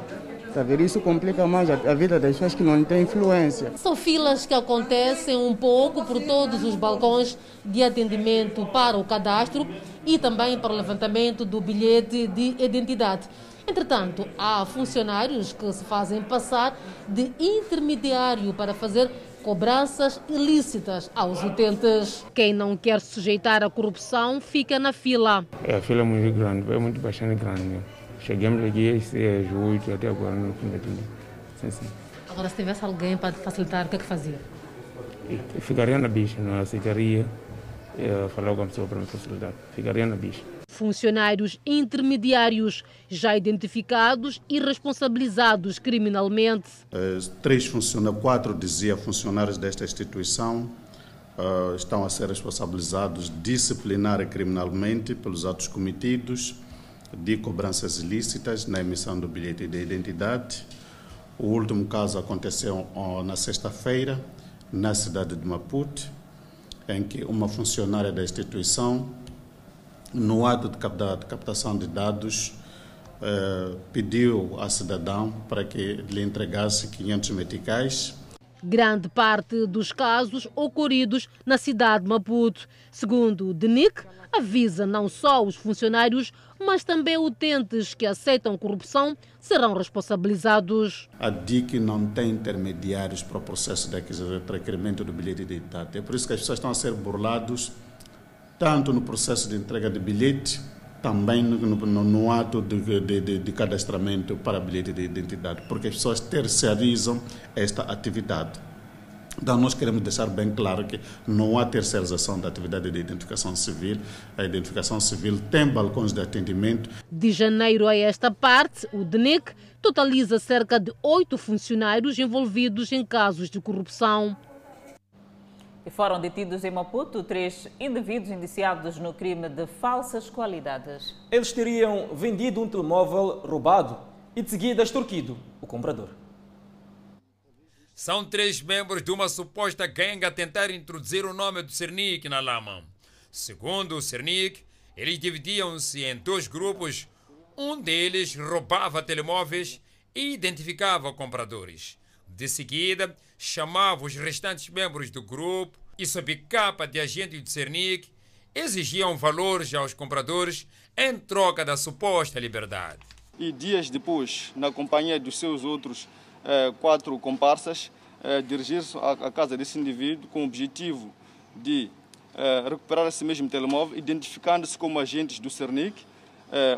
Speaker 25: Tá? Isso complica mais a vida das pessoas que não têm influência.
Speaker 36: São filas que acontecem um pouco por todos os balcões de atendimento para o cadastro e também para o levantamento do bilhete de identidade. Entretanto, há funcionários que se fazem passar de intermediário para fazer cobranças ilícitas aos utentes. Quem não quer sujeitar a corrupção fica na fila.
Speaker 37: É, a fila é muito grande, é muito bastante grande. Chegamos aqui às 8 até agora no fim sim, sim.
Speaker 36: Agora, se tivesse alguém para facilitar, o que é que fazia?
Speaker 37: Eu ficaria na bicha, não aceitaria é, falar com a pessoa para me facilitar. Ficaria na bicha.
Speaker 36: Funcionários intermediários já identificados e responsabilizados criminalmente.
Speaker 17: três funcionários, quatro dizia funcionários desta instituição uh, estão a ser responsabilizados disciplinar e criminalmente pelos atos cometidos de cobranças ilícitas na emissão do bilhete de identidade. O último caso aconteceu na sexta-feira, na cidade de Maputo, em que uma funcionária da instituição, no ato de captação de dados, eh, pediu ao cidadão para que lhe entregasse 500 meticais.
Speaker 36: Grande parte dos casos ocorridos na cidade de Maputo. Segundo o DENIC, avisa não só os funcionários, mas também utentes que aceitam corrupção serão responsabilizados.
Speaker 17: A DIC não tem intermediários para o processo de requerimento do bilhete de identidade. É por isso que as pessoas estão a ser burlados, tanto no processo de entrega de bilhete, também no, no, no ato de, de, de, cadastramento para bilhete de identidade, porque as pessoas terceirizam esta atividade. Então, nós queremos deixar bem claro que não há terceirização da atividade de identificação civil. A identificação civil tem balcões de atendimento.
Speaker 36: De janeiro a esta parte, o DNIC totaliza cerca de oito funcionários envolvidos em casos de corrupção.
Speaker 1: E foram detidos em Maputo três indivíduos indiciados no crime de falsas qualidades.
Speaker 7: Eles teriam vendido um telemóvel roubado e de seguida extorquido o comprador.
Speaker 10: São três membros de uma suposta gangue a tentar introduzir o nome do Cernic na lama. Segundo o Cernic, eles dividiam-se em dois grupos. Um deles roubava telemóveis e identificava compradores. De seguida, chamava os restantes membros do grupo e, sob capa de agente de Cernic, exigiam valores aos compradores em troca da suposta liberdade.
Speaker 38: E dias depois, na companhia dos seus outros eh, quatro comparsas eh, dirigir-se à, casa desse indivíduo com o objetivo de eh, recuperar esse mesmo telemóvel, identificando-se como agentes do Cernic,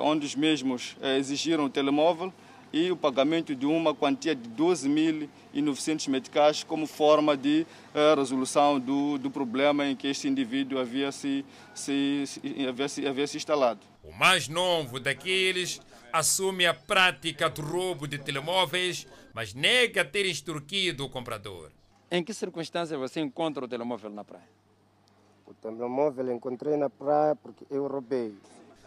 Speaker 38: onde os mesmos exigiram o telemóvel e o pagamento de uma quantia de 12.900 meticais como forma de resolução do, do problema em que este indivíduo havia se, se, se, havia se, havia se instalado.
Speaker 10: O mais novo daqueles assume a prática do roubo de telemóveis mas nega ter extorquido o comprador.
Speaker 39: Em que circunstância você encontra o telemóvel na praia?
Speaker 40: O telemóvel encontrei na praia porque eu roubei.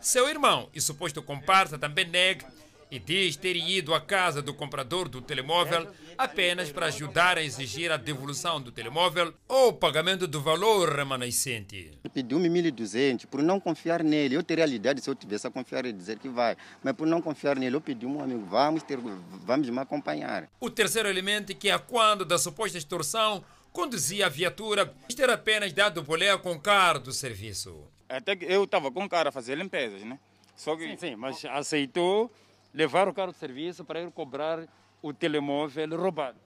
Speaker 10: Seu irmão e suposto comparsa também nega e diz ter ido à casa do comprador do telemóvel apenas para ajudar a exigir a devolução do telemóvel ou o pagamento do valor remanescente.
Speaker 40: Pediu-me 1.200 por não confiar nele. Eu teria a ideia se eu tivesse a confiar e dizer que vai. Mas por não confiar nele, eu pedi um amigo, vamos, ter, vamos me acompanhar.
Speaker 10: O terceiro elemento que é quando da suposta extorsão conduzia a viatura, ter apenas dado bolé com carro do serviço.
Speaker 39: Até que eu estava com o cara a fazer limpezas, né? Só que... Sim, sim, mas aceitou levar o carro de serviço para ir cobrar o telemóvel roubado.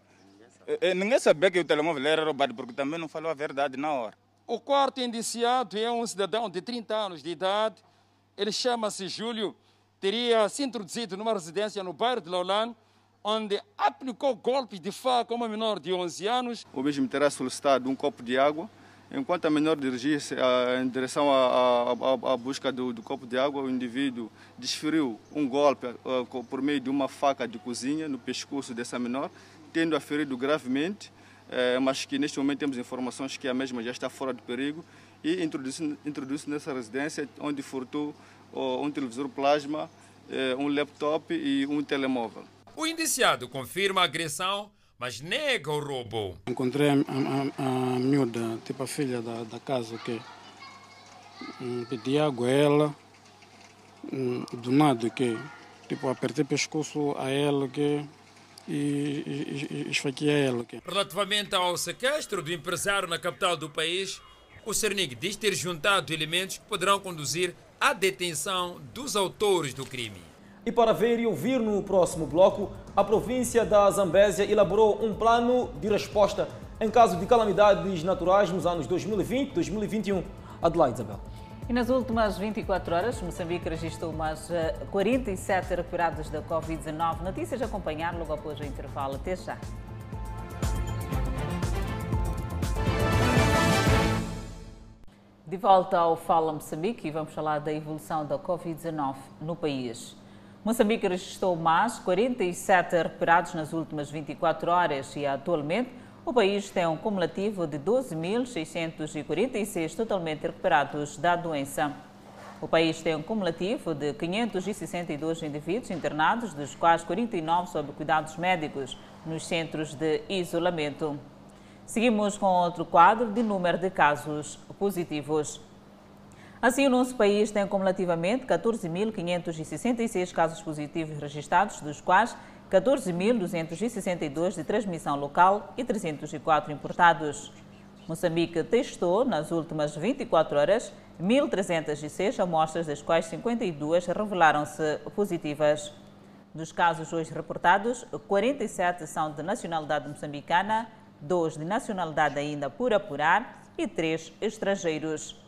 Speaker 38: É, é, ninguém sabia que o telemóvel era roubado, porque também não falou a verdade na hora.
Speaker 39: O quarto indiciado é um cidadão de 30 anos de idade. Ele chama-se Júlio. Teria se introduzido numa residência no bairro de Laulan, onde aplicou golpes de faca a uma menor de 11 anos.
Speaker 38: O mesmo terá solicitado um copo de água Enquanto a menor dirigia-se em direção à, busca do, do, copo de água, o indivíduo desferiu um golpe uh, por meio de uma faca de cozinha no pescoço dessa menor, tendo a ferido gravemente, uh, mas que neste momento temos informações que a mesma já está fora de perigo e introduziu-se introduziu nessa residência onde furtou uh, um televisor plasma, eh, um laptop e um telemóvel.
Speaker 10: O indiciado confirma a agressão mas nega o roubo.
Speaker 41: Encontrei a, a, a, miúda, tipo a filha da, da casa, que
Speaker 39: hum, pedi água a ela, hum, do nada que, tipo, apertei o pescoço a ela que e, e, e esfaqueei ela. Que.
Speaker 10: Relativamente ao sequestro do empresário na capital do país, o Cernig diz ter juntado elementos que poderão conduzir à detenção dos autores do crime.
Speaker 7: E para ver e ouvir no próximo bloco, a província da Zambésia elaborou um plano de resposta em caso de calamidades naturais nos anos 2020 2021. Adelaide Isabel.
Speaker 1: E nas últimas 24 horas, Moçambique registrou mais 47 recuperados da Covid-19. Notícias a acompanhar logo após o intervalo. Até já. De volta ao Fala Moçambique e vamos falar da evolução da Covid-19 no país. Moçambique registrou mais 47 recuperados nas últimas 24 horas e atualmente o país tem um cumulativo de 12.646 totalmente recuperados da doença. O país tem um cumulativo de 562 indivíduos internados, dos quais 49 sob cuidados médicos nos centros de isolamento. Seguimos com outro quadro de número de casos positivos. Assim, o nosso país tem cumulativamente 14.566 casos positivos registrados, dos quais 14.262 de transmissão local e 304 importados. Moçambique testou, nas últimas 24 horas, 1.306 amostras, das quais 52 revelaram-se positivas. Dos casos hoje reportados, 47 são de nacionalidade moçambicana, 2 de nacionalidade ainda por apurar e 3 estrangeiros.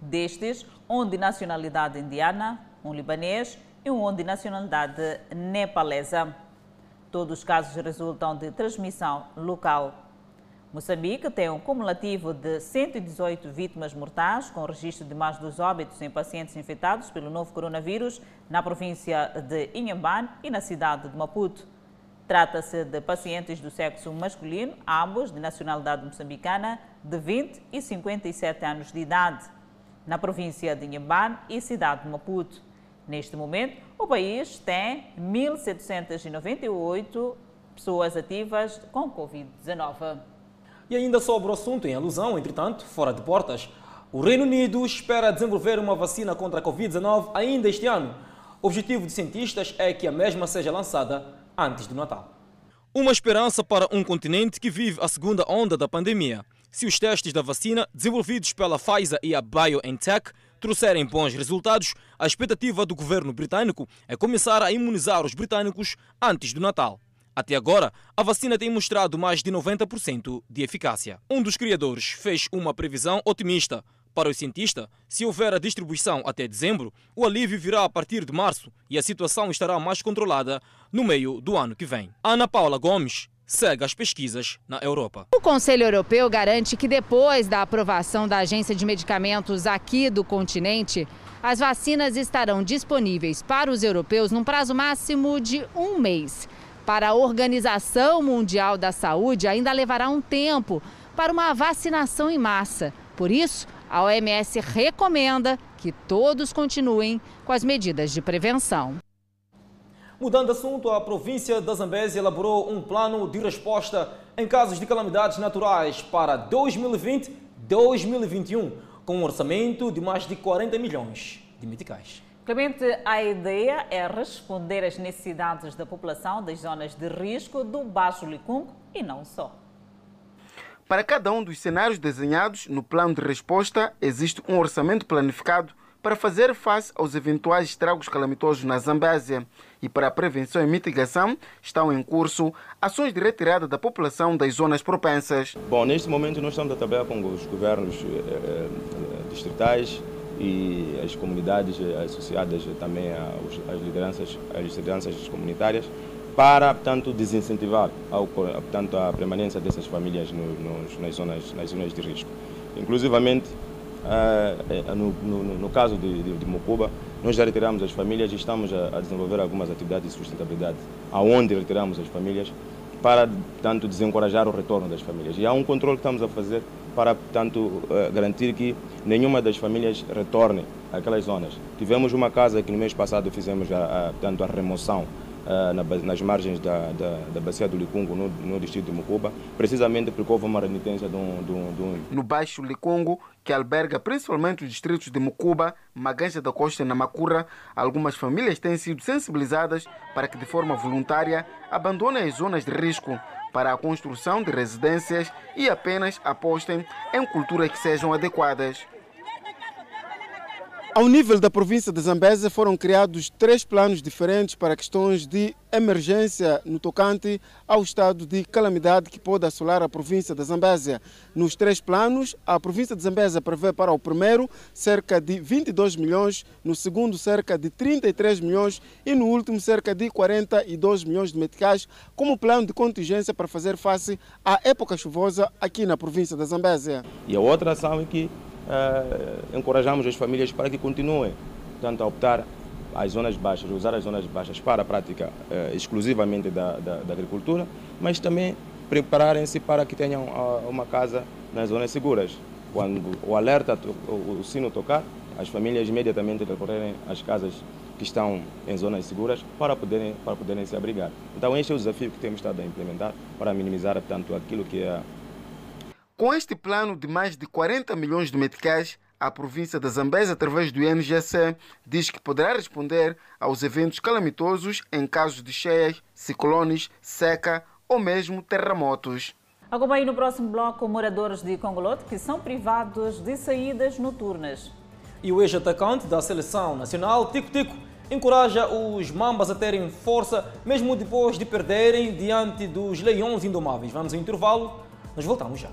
Speaker 1: Destes, um de nacionalidade indiana, um libanês e um de nacionalidade nepalesa. Todos os casos resultam de transmissão local. Moçambique tem um cumulativo de 118 vítimas mortais, com registro de mais dos óbitos em pacientes infectados pelo novo coronavírus na província de Inhambane e na cidade de Maputo. Trata-se de pacientes do sexo masculino, ambos de nacionalidade moçambicana, de 20 e 57 anos de idade, na província de Inhambane e cidade de Maputo. Neste momento, o país tem 1.798 pessoas ativas com Covid-19.
Speaker 7: E ainda sobre o assunto, em alusão, entretanto, fora de portas, o Reino Unido espera desenvolver uma vacina contra a Covid-19 ainda este ano. O objetivo de cientistas é que a mesma seja lançada antes do Natal.
Speaker 42: Uma esperança para um continente que vive a segunda onda da pandemia. Se os testes da vacina, desenvolvidos pela Pfizer e a BioNTech, trouxerem bons resultados, a expectativa do governo britânico é começar a imunizar os britânicos antes do Natal. Até agora, a vacina tem mostrado mais de 90% de eficácia. Um dos criadores fez uma previsão otimista. Para o cientista, se houver a distribuição até dezembro, o alívio virá a partir de março e a situação estará mais controlada no meio do ano que vem. Ana Paula Gomes, segue as pesquisas na Europa.
Speaker 43: O Conselho Europeu garante que depois da aprovação da Agência de Medicamentos aqui do continente, as vacinas estarão disponíveis para os europeus num prazo máximo de um mês. Para a Organização Mundial da Saúde, ainda levará um tempo para uma vacinação em massa. Por isso, a OMS recomenda que todos continuem com as medidas de prevenção.
Speaker 7: Mudando de assunto, a província da Zambésia elaborou um plano de resposta em casos de calamidades naturais para 2020-2021, com um orçamento de mais de 40 milhões de meticais.
Speaker 1: Clemente, a ideia é responder às necessidades da população das zonas de risco do Baixo Licungo e não só.
Speaker 44: Para cada um dos cenários desenhados no plano de resposta, existe um orçamento planificado para fazer face aos eventuais estragos calamitosos na Zambésia. E para a prevenção e mitigação, estão em curso ações de retirada da população das zonas propensas.
Speaker 24: Bom, neste momento nós estamos a trabalhar com os governos eh, distritais e as comunidades associadas também às lideranças, às lideranças comunitárias para, portanto, desincentivar ao, portanto, a permanência dessas famílias no, nos, nas, zonas, nas zonas de risco. Inclusivamente, uh, no, no, no, caso de, de, de, Mocuba, nós já retiramos as famílias e estamos a, a, desenvolver algumas atividades de sustentabilidade, aonde retiramos as famílias para, portanto, desencorajar o retorno das famílias. E há um controle que estamos a fazer para, portanto, uh, garantir que nenhuma das famílias retorne àquelas zonas. Tivemos uma casa que no mês passado fizemos a, a, portanto, a remoção nas margens da, da, da bacia do Licungo, no, no, distrito de Mucuba, precisamente porque houve uma renitência de um, de, um, de um...
Speaker 44: No Baixo Licungo, que alberga principalmente os distritos de Mucuba, Maganja da Costa e Namacura, algumas famílias têm sido sensibilizadas para que de forma voluntária abandonem as zonas de risco para a construção de residências e apenas apostem em culturas que sejam adequadas. Ao nível da província de Zambésia foram criados três planos diferentes para questões de emergência no tocante ao estado de calamidade que pode assolar a província de Zambésia. Nos três planos, a província de Zambésia prevê para o primeiro cerca de 22 milhões, no segundo cerca de 33 milhões e no último cerca de 42 milhões de meticais como plano de contingência para fazer face à época chuvosa aqui na província de Zambésia.
Speaker 24: E a outra ação é que uh, encorajamos as famílias para que continuem, tanto a optar as zonas baixas, usar as zonas baixas para a prática uh, exclusivamente da, da, da, agricultura, mas também prepararem-se para que tenham uh, uma casa nas zonas seguras. Quando o alerta, o, o sino tocar, as famílias imediatamente recorrerem às casas que estão em zonas seguras para poderem, para poderem se abrigar. Então este é o desafio que temos estado a implementar para minimizar, portanto, aquilo que é
Speaker 44: com este plano de mais de 40 milhões de meticais, a província da Zambésia, através do INGC, diz que poderá responder aos eventos calamitosos em casos de cheias, ciclones, seca ou mesmo terremotos.
Speaker 1: Acompanhe no próximo bloco moradores de Congolote que são privados de saídas noturnas.
Speaker 2: E o ex-atacante da seleção nacional, Tico Tico, encoraja os mambas a terem força, mesmo depois de perderem diante dos leões indomáveis. Vamos ao intervalo, nós voltamos já.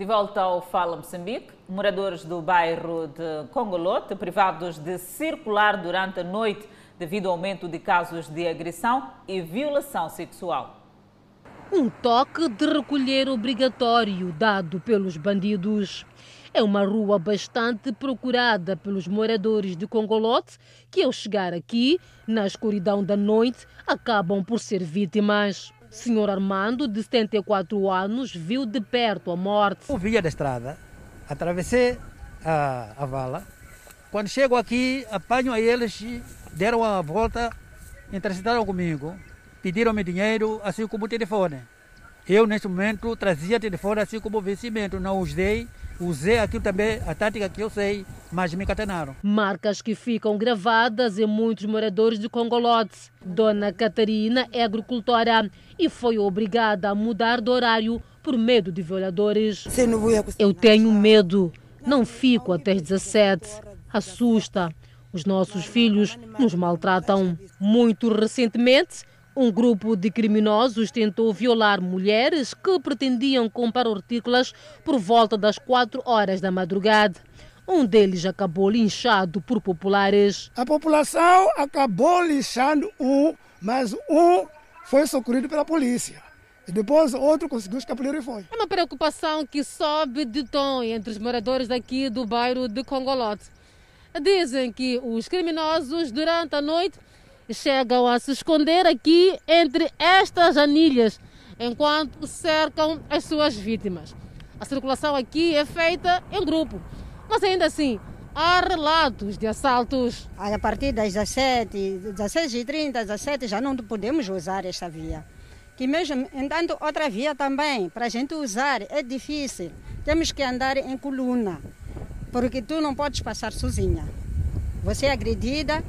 Speaker 1: De volta ao Fala Moçambique, moradores do bairro de Congolote, privados de circular durante a noite devido ao aumento de casos de agressão e violação sexual.
Speaker 36: Um toque de recolher obrigatório dado pelos bandidos. É uma rua bastante procurada pelos moradores de Congolote que, ao chegar aqui, na escuridão da noite, acabam por ser vítimas. Senhor Armando, de 74 anos, viu de perto a morte.
Speaker 45: Eu via da estrada, atravessei a, a vala. Quando chego aqui, apanho a eles, deram a volta, interessaram comigo, pediram-me dinheiro, assim como o telefone. Eu, neste momento, trazia telefone assim como vencimento, não os dei Usei aquilo também, a tática que eu sei, mas me catenaram.
Speaker 36: Marcas que ficam gravadas em muitos moradores de Congolote. Dona Catarina é agricultora e foi obrigada a mudar de horário por medo de violadores. Eu tenho medo, não fico até as 17. Assusta. Os nossos filhos nos maltratam. Muito recentemente, um grupo de criminosos tentou violar mulheres que pretendiam comprar hortícolas por volta das 4 horas da madrugada. Um deles acabou linchado por populares.
Speaker 11: A população acabou linchando um, mas um foi socorrido pela polícia. E depois outro conseguiu escapulir e foi.
Speaker 36: É uma preocupação que sobe de tom entre os moradores daqui do bairro de Congolote. Dizem que os criminosos, durante a noite, chegam a se esconder aqui entre estas anilhas, enquanto cercam as suas vítimas. A circulação aqui é feita em grupo, mas ainda assim há relatos de assaltos.
Speaker 46: A partir das 17, 16h30, 17 já não podemos usar esta via. Que mesmo, entanto, outra via também, para a gente usar, é difícil. Temos que andar em coluna, porque tu não podes passar sozinha. Você é agredida,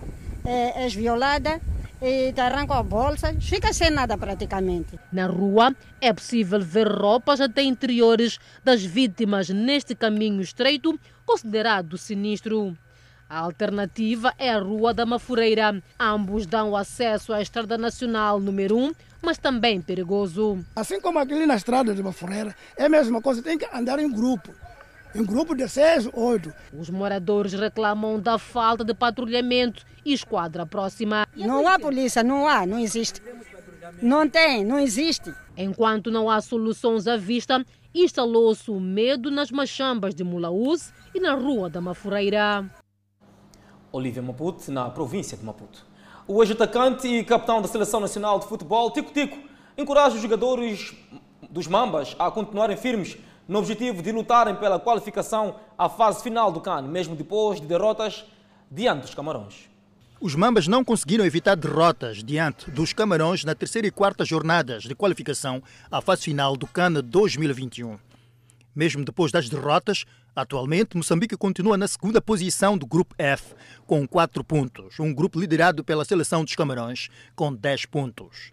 Speaker 46: é, és violada e te arrancam a bolsa, fica sem nada praticamente.
Speaker 36: Na rua é possível ver roupas até interiores das vítimas neste caminho estreito, considerado sinistro. A alternativa é a Rua da Mafureira. Ambos dão acesso à Estrada Nacional número 1, mas também perigoso.
Speaker 11: Assim como aquele na Estrada de Mafureira, é a mesma coisa, tem que andar em grupo em grupo de seis, oito.
Speaker 36: Os moradores reclamam da falta de patrulhamento e esquadra próxima.
Speaker 46: Não há polícia, não há, não existe. Não tem, não existe.
Speaker 36: Enquanto não há soluções à vista, instalou-se o medo nas machambas de Mulaúz e na Rua da Mafureira.
Speaker 2: Olívia Maputo, na província de Maputo. O ex-atacante e capitão da Seleção Nacional de Futebol, Tico Tico, encoraja os jogadores dos Mambas a continuarem firmes no objetivo de lutarem pela qualificação à fase final do CAN, mesmo depois de derrotas
Speaker 47: diante dos Camarões.
Speaker 23: Os Mambas não conseguiram evitar derrotas diante dos Camarões na terceira e quarta jornadas de qualificação à fase final do CAN 2021. Mesmo depois das derrotas, atualmente Moçambique continua na segunda posição do grupo F, com 4 pontos, um grupo liderado pela seleção dos Camarões, com 10 pontos.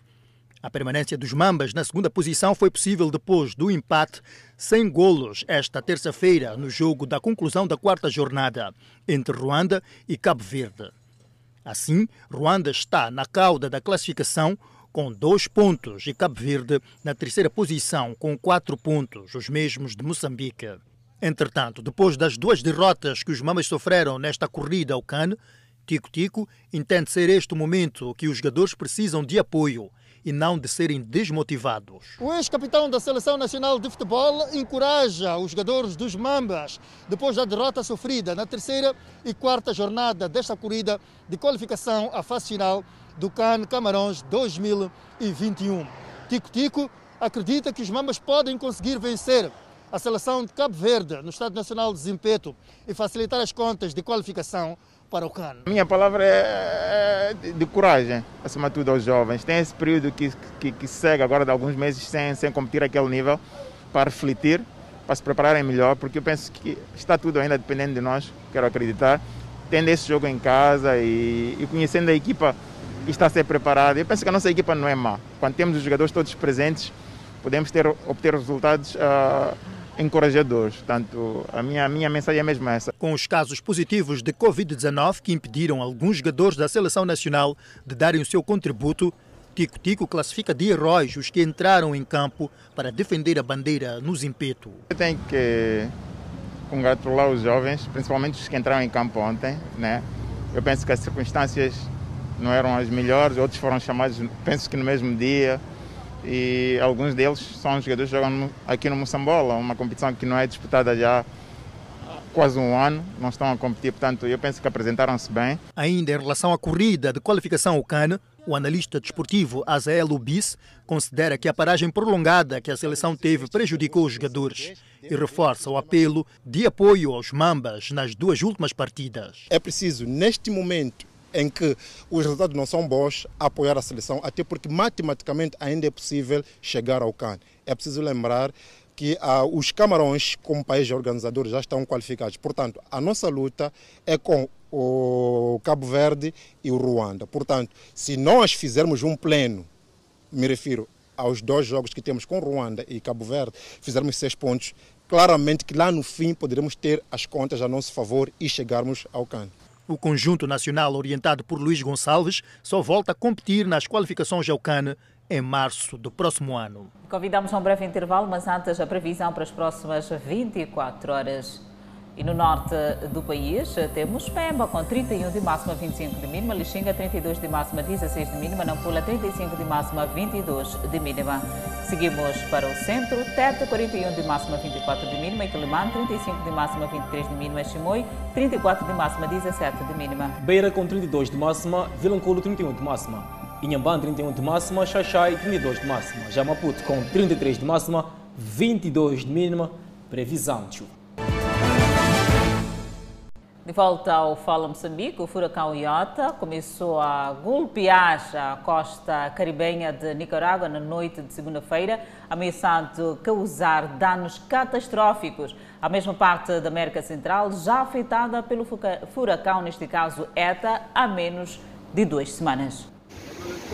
Speaker 23: A permanência dos Mambas na segunda posição foi possível depois do empate sem golos esta terça-feira no jogo da conclusão da quarta jornada entre Ruanda e Cabo Verde. Assim, Ruanda está na cauda da classificação com dois pontos e Cabo Verde na terceira posição com quatro pontos, os mesmos de Moçambique. Entretanto, depois das duas derrotas que os Mamas sofreram nesta corrida ao CAN, Tico Tico entende ser este o momento que os jogadores precisam de apoio e não de serem desmotivados. O ex-capitão da Seleção Nacional de Futebol encoraja os jogadores dos Mambas depois da derrota sofrida na terceira e quarta jornada desta corrida de qualificação à fase final do CAN Camarões 2021. Tico Tico acredita que os Mambas podem conseguir vencer a seleção de Cabo Verde no Estado Nacional de Zimpeto e facilitar as contas de qualificação para o CAN?
Speaker 48: Minha palavra é de coragem, acima de tudo aos jovens. Tem esse período que, que, que segue agora de alguns meses sem, sem competir aquele nível para refletir, para se prepararem melhor, porque eu penso que está tudo ainda dependendo de nós, quero acreditar. Tendo esse jogo em casa e, e conhecendo a equipa que está a ser preparada, eu penso que a nossa equipa não é má. Quando temos os jogadores todos presentes, podemos ter, obter resultados. Uh, encorajadores. Portanto, a minha, a minha mensagem é mesmo essa.
Speaker 23: Com os casos positivos de Covid-19 que impediram alguns jogadores da seleção nacional de darem o seu contributo, Tico Tico classifica de heróis os que entraram em campo para defender a bandeira no Zimpeto.
Speaker 48: Eu tenho que congratular os jovens, principalmente os que entraram em campo ontem. Né? Eu penso que as circunstâncias não eram as melhores, outros foram chamados, penso que no mesmo dia e alguns deles são jogadores que jogam aqui no Moçambola, uma competição que não é disputada já há quase um ano, não estão a competir, portanto eu penso que apresentaram-se bem.
Speaker 23: Ainda em relação à corrida de qualificação ao CAN, o analista desportivo Azael Ubis considera que a paragem prolongada que a seleção teve prejudicou os jogadores e reforça o apelo de apoio aos Mambas nas duas últimas partidas.
Speaker 17: É preciso, neste momento, em que os resultados não são bons, apoiar a seleção, até porque matematicamente ainda é possível chegar ao CAN. É preciso lembrar que ah, os Camarões, como país organizador, já estão qualificados. Portanto, a nossa luta é com o Cabo Verde e o Ruanda. Portanto, se nós fizermos um pleno, me refiro aos dois jogos que temos com Ruanda e Cabo Verde, fizermos seis pontos, claramente que lá no fim poderemos ter as contas a nosso favor e chegarmos ao CAN.
Speaker 23: O conjunto nacional, orientado por Luís Gonçalves, só volta a competir nas qualificações ao CAN em março do próximo ano.
Speaker 1: Convidamos a um breve intervalo, mas antes a previsão para as próximas 24 horas. E no norte do país temos Pemba com 31 de máxima, 25 de mínima, Lixinga 32 de máxima, 16 de mínima, Nampula 35 de máxima, 22 de mínima. Seguimos para o centro, Tete 41 de máxima, 24 de mínima, Quilimane 35 de máxima, 23 de mínima, Chimoio 34 de máxima, 17 de mínima.
Speaker 47: Beira com 32 de máxima, Vilanculo 31 de máxima, Inhambane 31 de máxima, Xaxai 32 de máxima, Jamaputo com 33 de máxima, 22 de mínima, previsão de chuva.
Speaker 1: De volta ao Fala Moçambique, o furacão Iota começou a golpear a costa caribenha de Nicarágua na noite de segunda-feira, ameaçando causar danos catastróficos. A mesma parte da América Central já afetada pelo furacão, neste caso ETA, há menos de duas semanas.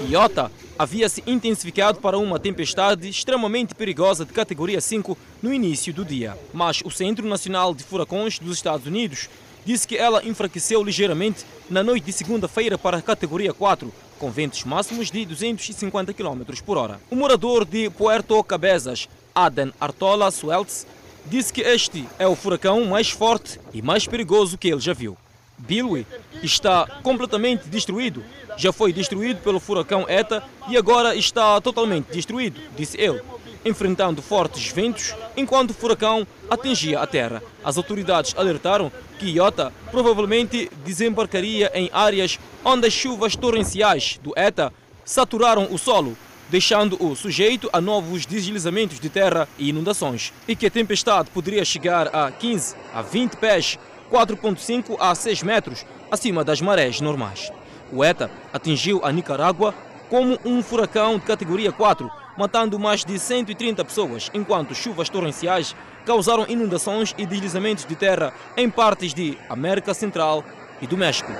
Speaker 7: Iota havia se intensificado para uma tempestade extremamente perigosa de categoria 5 no início do dia. Mas o Centro Nacional de Furacões dos Estados Unidos disse que ela enfraqueceu ligeiramente na noite de segunda-feira para a categoria 4, com ventos máximos de 250 km por hora. O morador de Puerto Cabezas, Aden Artola Sueltz, disse que este é o furacão mais forte e mais perigoso que ele já viu. Bilwi está completamente destruído. Já foi destruído pelo furacão ETA e agora está totalmente destruído, disse ele enfrentando fortes ventos enquanto o furacão atingia a terra. As autoridades alertaram que Iota provavelmente desembarcaria em áreas onde as chuvas torrenciais do ETA saturaram o solo, deixando-o sujeito a novos deslizamentos de terra e inundações, e que a tempestade poderia chegar a 15 a 20 pés 4,5 a 6 metros acima das marés normais. O ETA atingiu a Nicarágua como um furacão de categoria 4, matando mais de 130 pessoas, enquanto chuvas torrenciais causaram inundações e deslizamentos de terra em partes de América Central e do México.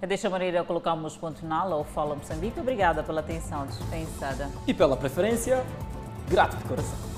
Speaker 1: É desta maneira colocamos ponto final ao Fala Moçambique. Obrigada pela atenção dispensada.
Speaker 49: E pela preferência, grato de coração.